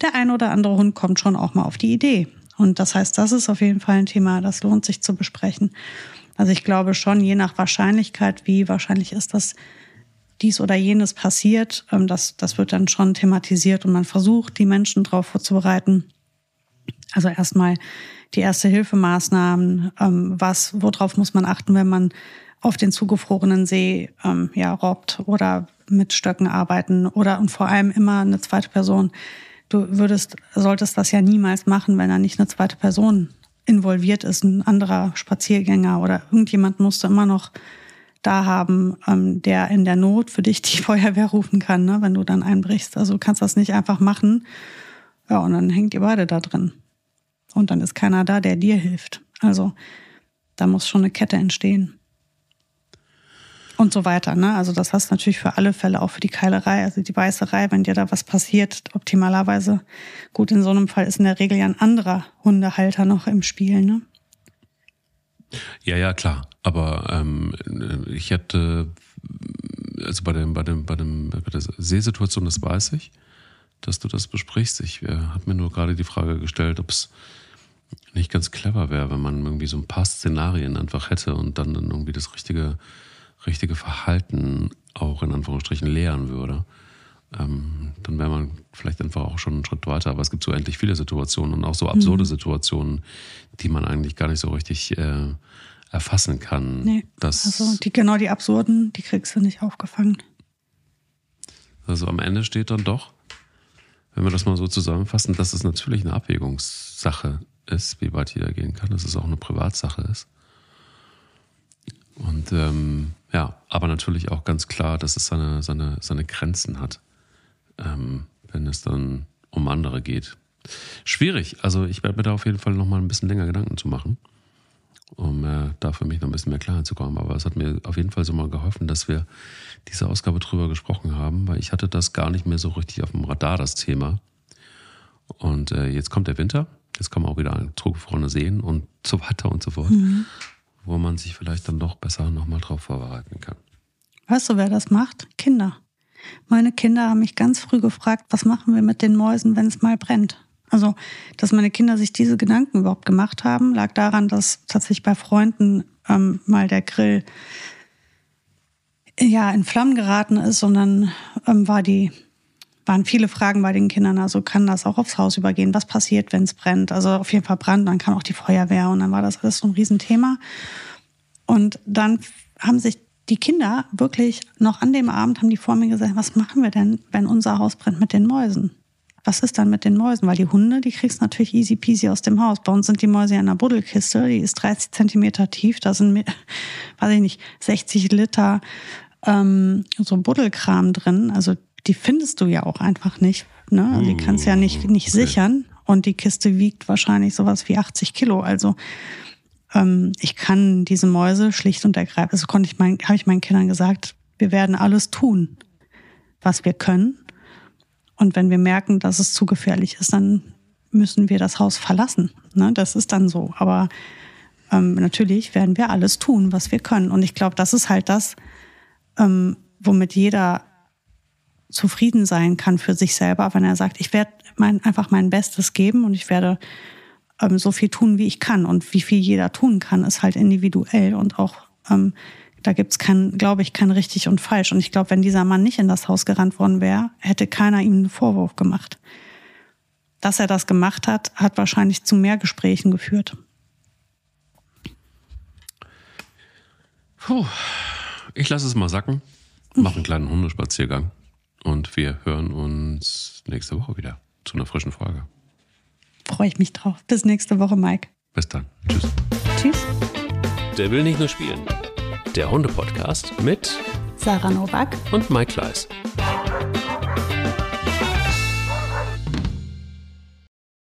der ein oder andere Hund kommt schon auch mal auf die Idee, Und das heißt, das ist auf jeden Fall ein Thema, das lohnt sich zu besprechen. Also ich glaube schon, je nach Wahrscheinlichkeit, wie wahrscheinlich ist, dass dies oder jenes passiert, ähm, das, das wird dann schon thematisiert und man versucht, die Menschen darauf vorzubereiten. Also erstmal die Erste-Hilfemaßnahmen, ähm, was, worauf muss man achten, wenn man auf den zugefrorenen See ähm, ja, robbt oder mit Stöcken arbeiten oder und vor allem immer eine zweite Person. Du würdest, solltest das ja niemals machen, wenn da nicht eine zweite Person involviert ist, ein anderer Spaziergänger oder irgendjemand musst du immer noch da haben, ähm, der in der Not für dich die Feuerwehr rufen kann, ne, wenn du dann einbrichst. Also du kannst das nicht einfach machen. Ja, und dann hängt ihr beide da drin. Und dann ist keiner da, der dir hilft. Also da muss schon eine Kette entstehen und so weiter. Ne? Also das hast du natürlich für alle Fälle, auch für die Keilerei, also die Beißerei, wenn dir da was passiert, optimalerweise. Gut, in so einem Fall ist in der Regel ja ein anderer Hundehalter noch im Spiel. Ne? Ja, ja, klar. Aber ähm, ich hätte, also bei, dem, bei, dem, bei, dem, bei der Seesituation, das weiß ich, dass du das besprichst. Ich äh, habe mir nur gerade die Frage gestellt, ob es nicht ganz clever wäre, wenn man irgendwie so ein paar Szenarien einfach hätte und dann irgendwie das richtige richtige Verhalten auch in Anführungsstrichen lehren würde, ähm, dann wäre man vielleicht einfach auch schon einen Schritt weiter. Aber es gibt so endlich viele Situationen und auch so absurde mhm. Situationen, die man eigentlich gar nicht so richtig äh, erfassen kann. Nee, also die, genau die absurden, die kriegst du nicht aufgefangen. Also am Ende steht dann doch, wenn wir das mal so zusammenfassen, dass es natürlich eine Abwägungssache ist, wie weit jeder gehen kann, dass es auch eine Privatsache ist. Und ähm, ja, aber natürlich auch ganz klar, dass es seine, seine, seine Grenzen hat, ähm, wenn es dann um andere geht. Schwierig. Also ich werde mir da auf jeden Fall noch mal ein bisschen länger Gedanken zu machen, um äh, da für mich noch ein bisschen mehr Klarheit zu kommen. Aber es hat mir auf jeden Fall so mal geholfen, dass wir diese Ausgabe drüber gesprochen haben, weil ich hatte das gar nicht mehr so richtig auf dem Radar, das Thema. Und äh, jetzt kommt der Winter, jetzt kommen auch wieder zugefrorene Seen und so weiter und so fort. Mhm wo man sich vielleicht dann doch besser nochmal drauf vorbereiten kann. Weißt du, wer das macht? Kinder. Meine Kinder haben mich ganz früh gefragt, was machen wir mit den Mäusen, wenn es mal brennt? Also, dass meine Kinder sich diese Gedanken überhaupt gemacht haben, lag daran, dass tatsächlich bei Freunden ähm, mal der Grill ja in Flammen geraten ist und dann ähm, war die waren viele Fragen bei den Kindern. Also kann das auch aufs Haus übergehen? Was passiert, wenn es brennt? Also auf jeden Fall Brand, dann kann auch die Feuerwehr und dann war das alles so ein Riesenthema. Und dann haben sich die Kinder wirklich noch an dem Abend haben die vor mir gesagt, was machen wir denn, wenn unser Haus brennt mit den Mäusen? Was ist dann mit den Mäusen? Weil die Hunde, die kriegst natürlich easy peasy aus dem Haus. Bei uns sind die Mäuse ja in einer Buddelkiste, die ist 30 Zentimeter tief, da sind, weiß ich nicht, 60 Liter ähm, so Buddelkram drin. Also die findest du ja auch einfach nicht. Ne? Also die kannst du ja nicht, nicht okay. sichern. Und die Kiste wiegt wahrscheinlich sowas wie 80 Kilo. Also ähm, ich kann diese Mäuse schlicht und ergreifend, also konnte ich mein, habe ich meinen Kindern gesagt, wir werden alles tun, was wir können. Und wenn wir merken, dass es zu gefährlich ist, dann müssen wir das Haus verlassen. Ne? Das ist dann so. Aber ähm, natürlich werden wir alles tun, was wir können. Und ich glaube, das ist halt das, ähm, womit jeder zufrieden sein kann für sich selber, wenn er sagt, ich werde mein, einfach mein Bestes geben und ich werde ähm, so viel tun, wie ich kann. Und wie viel jeder tun kann, ist halt individuell und auch ähm, da gibt's kein, glaube ich, kein richtig und falsch. Und ich glaube, wenn dieser Mann nicht in das Haus gerannt worden wäre, hätte keiner ihm einen Vorwurf gemacht. Dass er das gemacht hat, hat wahrscheinlich zu mehr Gesprächen geführt. Puh. Ich lasse es mal sacken. Mach einen kleinen Hundespaziergang. Und wir hören uns nächste Woche wieder zu einer frischen Folge. Freue ich mich drauf. Bis nächste Woche, Mike. Bis dann. Tschüss. Tschüss. Der will nicht nur spielen. Der Hunde-Podcast mit Sarah Novak und Mike Kleiss.